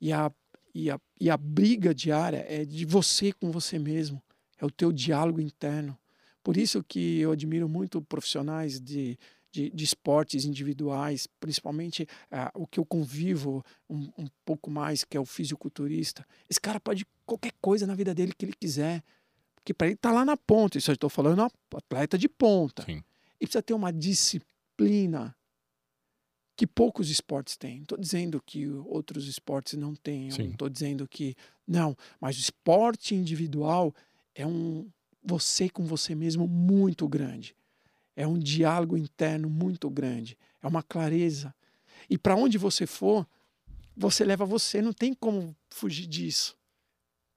E a e a, e a briga diária é de você com você mesmo, é o teu diálogo interno. Por isso que eu admiro muito profissionais de, de, de esportes individuais, principalmente uh, o que eu convivo um, um, pouco mais, que é o fisiculturista. Esse cara pode qualquer coisa na vida dele que ele quiser, porque para ele tá lá na ponta. Isso eu estou falando atleta de ponta. Sim. E precisa ter uma disciplina que poucos esportes têm. Estou dizendo que outros esportes não têm. Estou dizendo que não. Mas o esporte individual é um você com você mesmo muito grande. É um diálogo interno muito grande. É uma clareza. E para onde você for, você leva você, não tem como fugir disso.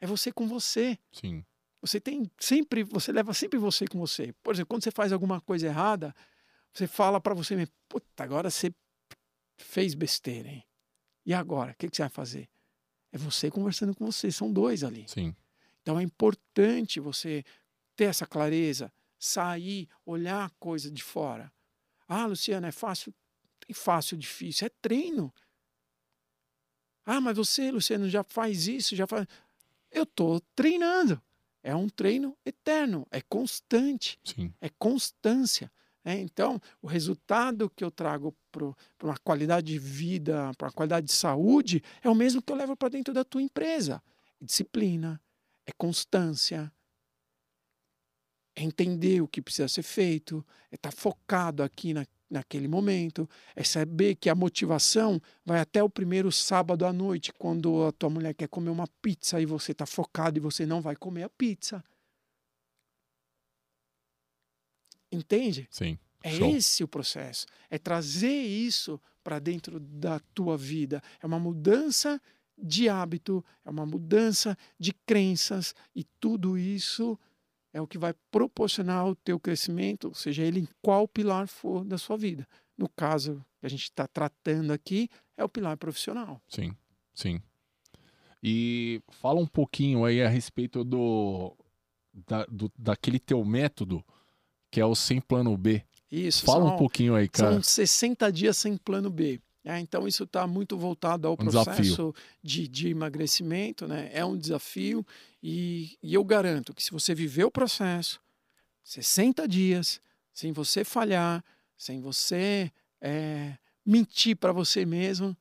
É você com você. Sim. Você tem sempre, você leva sempre você com você. Por exemplo, quando você faz alguma coisa errada, você fala para você mesmo, puta, agora você fez besteira, hein? E agora, o que, que você vai fazer? É você conversando com você, são dois ali. Sim. Então é importante você ter essa clareza, sair, olhar a coisa de fora. Ah, Luciano, é fácil? Tem fácil, difícil, é treino. Ah, mas você, Luciano, já faz isso, já faz. Eu estou treinando. É um treino eterno, é constante, Sim. é constância. Né? então, o resultado que eu trago para uma qualidade de vida, para uma qualidade de saúde, é o mesmo que eu levo para dentro da tua empresa. É disciplina, é constância, é entender o que precisa ser feito, é estar focado aqui na, naquele momento, é saber que a motivação vai até o primeiro sábado à noite, quando a tua mulher quer comer uma pizza e você está focado e você não vai comer a pizza. Entende? Sim. É Show. esse o processo. É trazer isso para dentro da tua vida. É uma mudança de hábito, é uma mudança de crenças e tudo isso é o que vai proporcionar o teu crescimento, seja ele em qual pilar for da sua vida. No caso que a gente está tratando aqui, é o pilar profissional. Sim, sim. E fala um pouquinho aí a respeito do, da, do daquele teu método, que é o sem plano B. Isso. Fala são, um pouquinho aí, cara. São 60 dias sem plano B. É, então, isso está muito voltado ao Um processo de, de emagrecimento, né? É um desafio e, e eu garanto que se você viver o processo, 60 dias, sem você falhar, sem você é, mentir para você mesmo,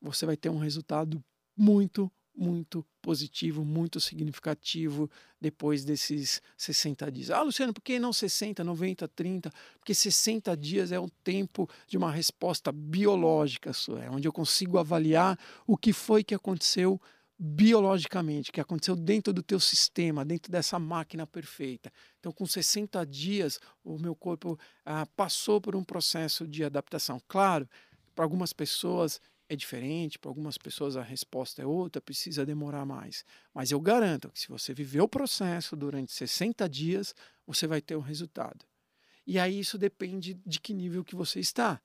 você vai ter um resultado muito, muito positivo, muito significativo depois desses 60 dias. Ah, Luciano, por que não 60, 90, 30? Porque 60 dias é um tempo de uma resposta biológica é onde eu consigo avaliar o que foi que aconteceu biologicamente, que aconteceu dentro do teu sistema, dentro dessa máquina perfeita. Então, com 60 dias, o meu corpo ah, passou por um processo de adaptação. Claro, para algumas pessoas é diferente, para algumas pessoas a resposta é outra, precisa demorar mais. Mas eu garanto que se você viver o processo durante 60 dias, você vai ter um resultado. E aí isso depende de que nível que você está.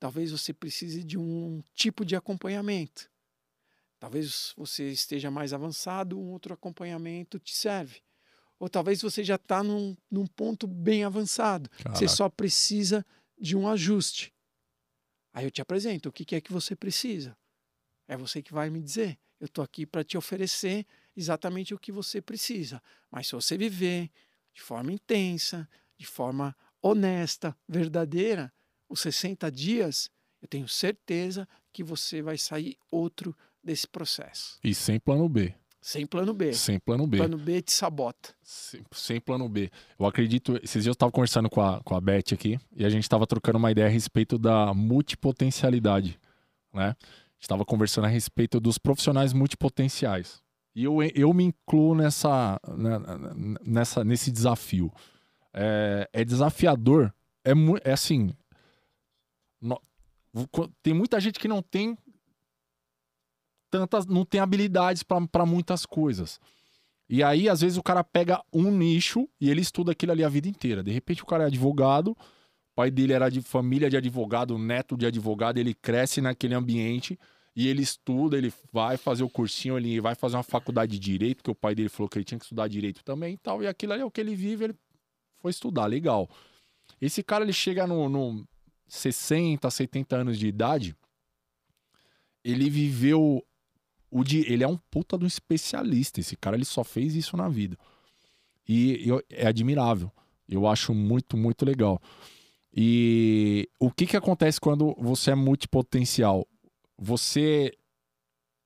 Talvez você precise de um tipo de acompanhamento. Talvez você esteja mais avançado, um outro acompanhamento te serve. Ou talvez você já está num, num ponto bem avançado. Você Caraca. só precisa de um ajuste. Aí eu te apresento o que é que você precisa. É você que vai me dizer. Eu estou aqui para te oferecer exatamente o que você precisa. Mas se você viver de forma intensa, de forma honesta, verdadeira, os 60 dias, eu tenho certeza que você vai sair outro desse processo. E sem plano B. Sem plano B. Sem plano B. Plano B te sabota. Sem, sem plano B. Eu acredito. Esses dias eu estava conversando com a, com a Beth aqui e a gente estava trocando uma ideia a respeito da multipotencialidade. Né? A gente estava conversando a respeito dos profissionais multipotenciais. E eu, eu me incluo nessa, né, nessa, nesse desafio. É, é desafiador. É, é assim. no- tem muita gente que não tem tantas. não tem habilidades para muitas coisas. E aí, às vezes, o cara pega um nicho e ele estuda aquilo ali a vida inteira. De repente, o cara é advogado, o pai dele era de família de advogado, neto de advogado, ele cresce naquele ambiente e ele estuda, ele vai fazer o cursinho, ele vai fazer uma faculdade de direito, que o pai dele falou que ele tinha que estudar direito também e tal. E aquilo ali é o que ele vive, ele foi estudar, legal. Esse cara, ele chega no, no 60, 70 anos de idade, ele viveu o de, ele é um puta um especialista. Esse cara ele só fez isso na vida. E eu- é admirável. Eu acho muito, muito legal. E o que, que acontece quando você é multipotencial? Você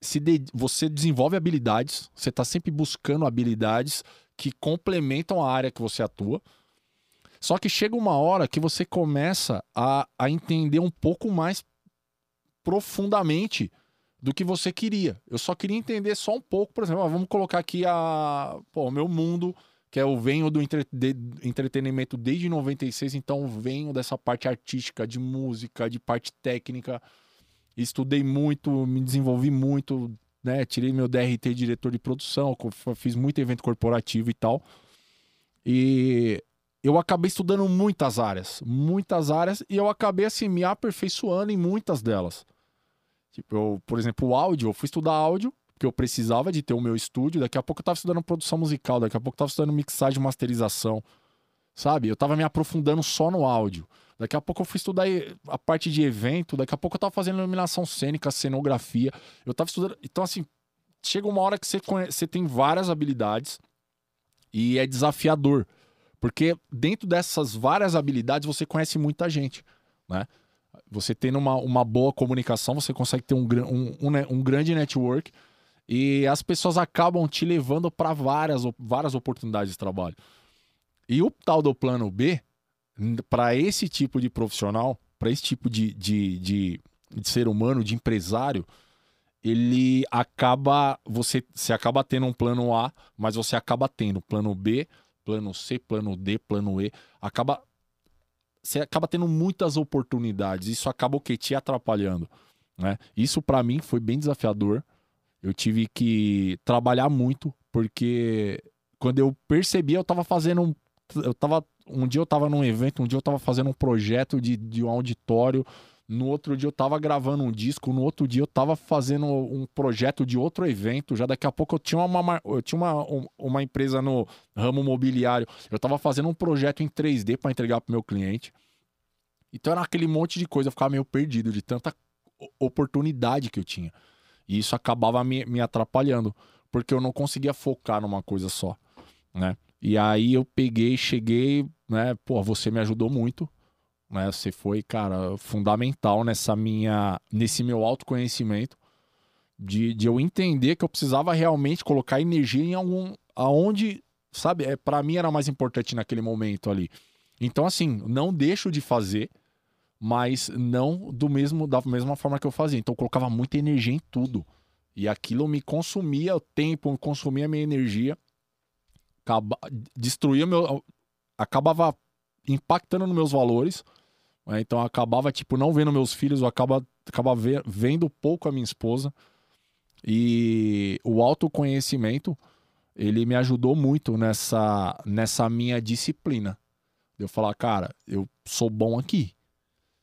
se de- você desenvolve habilidades, você está sempre buscando habilidades que complementam a área que você atua. Só que chega uma hora que você começa a, a entender um pouco mais profundamente do que você queria. Eu só queria entender só um pouco, por exemplo, vamos colocar aqui a, o meu mundo, que é eu venho do entre- de- entretenimento desde 96, então venho dessa parte artística, de música, de parte técnica. estudei muito, me desenvolvi muito, né? Tirei meu DRT diretor de produção, fiz muito evento corporativo e tal. E eu acabei estudando muitas áreas, muitas áreas, e eu acabei assim me aperfeiçoando em muitas delas. Tipo, eu, por exemplo, o áudio, eu fui estudar áudio, porque eu precisava de ter o meu estúdio, daqui a pouco eu tava estudando produção musical, daqui a pouco eu tava estudando mixagem e masterização. Sabe? Eu tava me aprofundando só no áudio. Daqui a pouco eu fui estudar a parte de evento, daqui a pouco eu tava fazendo iluminação cênica, cenografia. Eu tava estudando. Então, assim, chega uma hora que você, conhece, você tem várias habilidades e é desafiador. Porque dentro dessas várias habilidades você conhece muita gente, né? Você tendo uma, uma boa comunicação, você consegue ter um, um, um, um grande network e as pessoas acabam te levando para várias, várias oportunidades de trabalho. E o tal do plano B, para esse tipo de profissional, para esse tipo de, de, de, de ser humano, de empresário, ele acaba você você acaba tendo um plano A, mas você acaba tendo plano B, plano C, plano D, plano E, acaba você acaba tendo muitas oportunidades. Isso acaba o que te atrapalhando, né? Isso para mim foi bem desafiador. Eu tive que trabalhar muito porque quando eu percebi eu estava fazendo um, eu tava um dia eu estava num evento, um dia eu estava fazendo um projeto de, de um auditório no outro dia eu tava gravando um disco, no outro dia eu tava fazendo um projeto de outro evento, já daqui a pouco eu tinha uma, eu tinha uma, uma empresa no ramo mobiliário, eu tava fazendo um projeto em 3D para entregar pro meu cliente. Então era aquele monte de coisa, eu ficava meio perdido de tanta oportunidade que eu tinha. E isso acabava me, me atrapalhando, porque eu não conseguia focar numa coisa só, né? E aí eu peguei, cheguei, né? Pô, você me ajudou muito né? Você foi, cara, fundamental nessa minha, nesse meu autoconhecimento de, de eu entender que eu precisava realmente colocar energia em algum, aonde, sabe? É, para mim era mais importante naquele momento ali. Então, assim, não deixo de fazer, mas não do mesmo da mesma forma que eu fazia. Então, eu colocava muita energia em tudo. E aquilo me consumia o tempo, consumia a minha energia, acaba, destruía meu. acabava impactando nos meus valores né? Então eu acabava, tipo, não vendo meus filhos, eu acaba, acaba vendo pouco a minha esposa. E o autoconhecimento, ele me ajudou muito nessa, nessa minha disciplina. Eu falar, cara, eu sou bom aqui.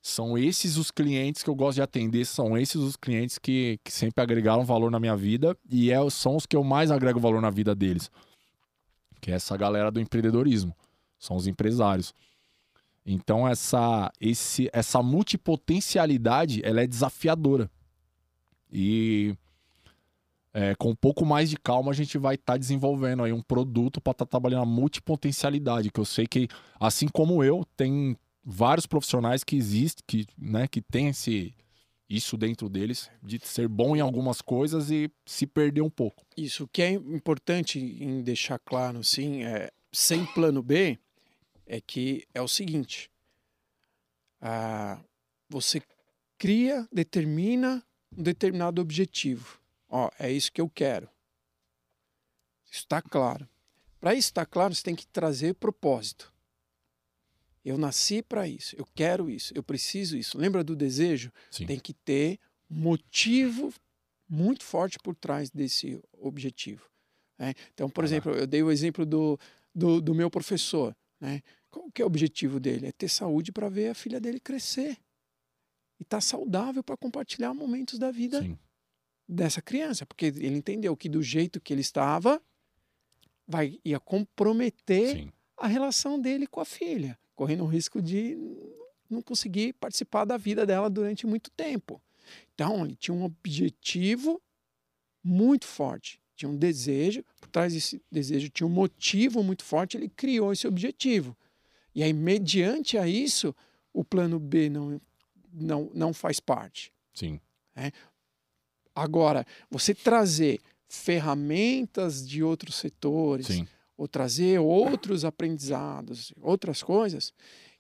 São esses os clientes que eu gosto de atender, são esses os clientes que, que sempre agregaram valor na minha vida e é, são os que eu mais agrego valor na vida deles. Que é essa galera do empreendedorismo. São os empresários. Então essa esse essa multipotencialidade ela é desafiadora. E é, com um pouco mais de calma a gente vai estar tá desenvolvendo aí um produto para estar tá trabalhando a multipotencialidade, que eu sei que assim como eu tem vários profissionais que existem, que, né, que tem esse isso dentro deles, de ser bom em algumas coisas e se perder um pouco. Isso que é importante em deixar claro, sim, é sem plano B, é que é o seguinte: ah, você cria, determina um determinado objetivo. Ó, é isso que eu quero. Isso está claro. Para isso estar claro, você tem que trazer propósito. Eu nasci para isso, eu quero isso, eu preciso isso. Lembra do desejo? Sim. Tem que ter motivo muito forte por trás desse objetivo. Né? Então, por ah, exemplo, eu dei o exemplo do, do, do meu professor. Né? Qual que é o objetivo dele? É ter saúde para ver a filha dele crescer. E estar tá saudável para compartilhar momentos da vida Sim. dessa criança. Porque ele entendeu que do jeito que ele estava, vai, ia comprometer Sim. a relação dele com a filha, correndo o risco de não conseguir participar da vida dela durante muito tempo. Então, ele tinha um objetivo muito forte, tinha um desejo, por trás desse desejo tinha um motivo muito forte, ele criou esse objetivo. E aí, mediante a isso, o plano B não, não, não faz parte. Sim. É? Agora, você trazer ferramentas de outros setores, Sim. ou trazer outros aprendizados, outras coisas,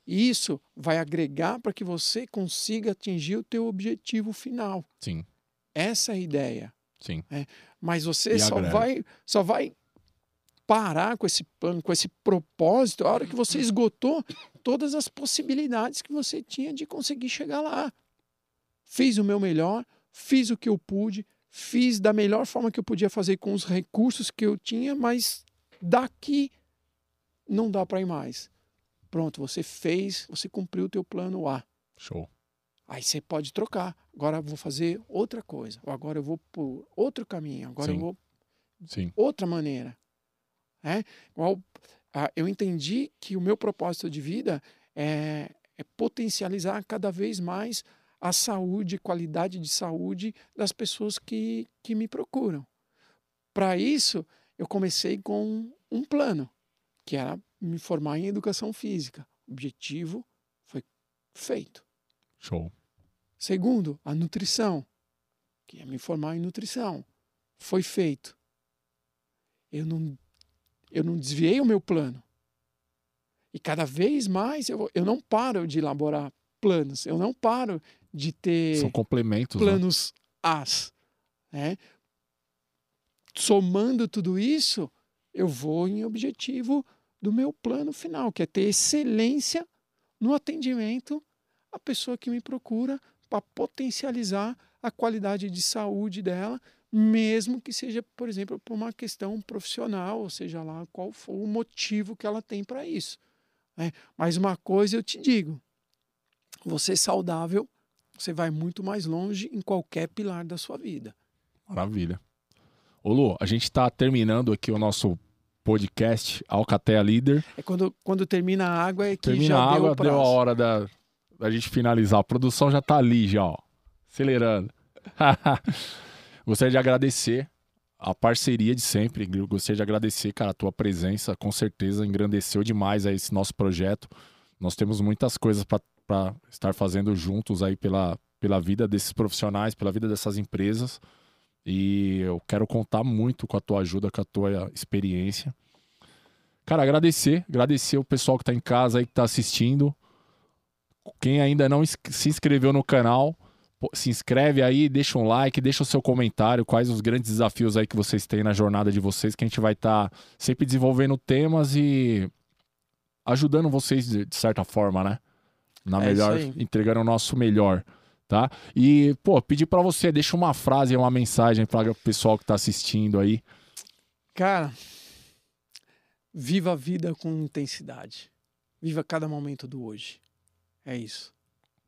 isso vai agregar para que você consiga atingir o teu objetivo final. Sim. Essa é a ideia. Sim. É, mas você só vai, só vai parar com esse plano, com esse propósito, a hora que você esgotou todas as possibilidades que você tinha de conseguir chegar lá. fiz o meu melhor, fiz o que eu pude, fiz da melhor forma que eu podia fazer com os recursos que eu tinha, mas daqui não dá para ir mais. Pronto, você fez, você cumpriu o teu plano A. Show. Aí você pode trocar. Agora eu vou fazer outra coisa. Ou agora eu vou por outro caminho. Agora Sim. eu vou Sim. outra maneira. É? Igual, ah, eu entendi que o meu propósito de vida é, é potencializar cada vez mais a saúde, qualidade de saúde das pessoas que, que me procuram. Para isso, eu comecei com um plano, que era me formar em educação física. O objetivo foi feito. Show. Segundo, a nutrição, que é me formar em nutrição. Foi feito. Eu não, eu não desviei o meu plano. E cada vez mais eu, eu não paro de elaborar planos, eu não paro de ter São complementos. né? planos As. Né? Somando tudo isso, eu vou em objetivo do meu plano final, que é ter excelência no atendimento à pessoa que me procura para potencializar a qualidade de saúde dela, mesmo que seja, por exemplo, por uma questão profissional, ou seja lá qual for o motivo que ela tem para isso. né? Mas uma coisa eu te digo: você saudável, você vai muito mais longe em qualquer pilar da sua vida. Maravilha. Ô Lu, a gente tá terminando aqui o nosso podcast Alcatea Líder. É quando, quando termina a água é que Termina já a deu água, prazo. deu a hora da, da gente finalizar. A produção já tá ali, já, ó. Acelerando. [LAUGHS] Gostaria de agradecer a parceria de sempre. Gostaria de agradecer, cara, a tua presença. Com certeza engrandeceu demais aí esse nosso projeto. Nós temos muitas coisas para estar fazendo juntos aí pela, pela vida desses profissionais, pela vida dessas empresas. E eu quero contar muito com a tua ajuda, com a tua experiência. Cara, agradecer, agradecer o pessoal que tá em casa aí, que tá assistindo. Quem ainda não se inscreveu no canal, se inscreve aí, deixa um like, deixa o seu comentário, quais os grandes desafios aí que vocês têm na jornada de vocês, que a gente vai estar sempre desenvolvendo temas e ajudando vocês de, certa forma, né? Na É melhor, entregando o nosso melhor, tá? E, pô, pedir pra você, deixa uma frase, uma mensagem para o pessoal que tá assistindo aí. Cara, viva a vida com intensidade. Viva cada momento do hoje. É isso.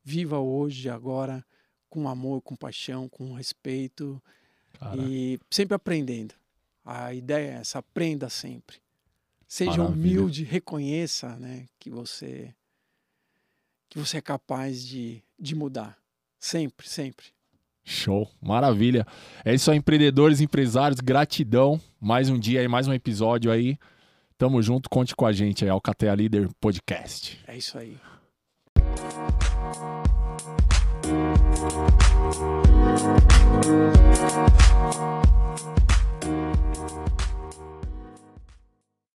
Viva hoje, agora, com amor, com paixão, com respeito Cara, e sempre aprendendo. A ideia é essa, aprenda sempre. Seja Maravilha. humilde, reconheça né, que você que você é capaz de, de mudar. Sempre, sempre. Show, maravilha. É isso aí, empreendedores, empresários, gratidão. Mais um dia aí, mais um episódio aí. Tamo junto, conte com a gente aí, Alcatea Líder Podcast. É isso aí.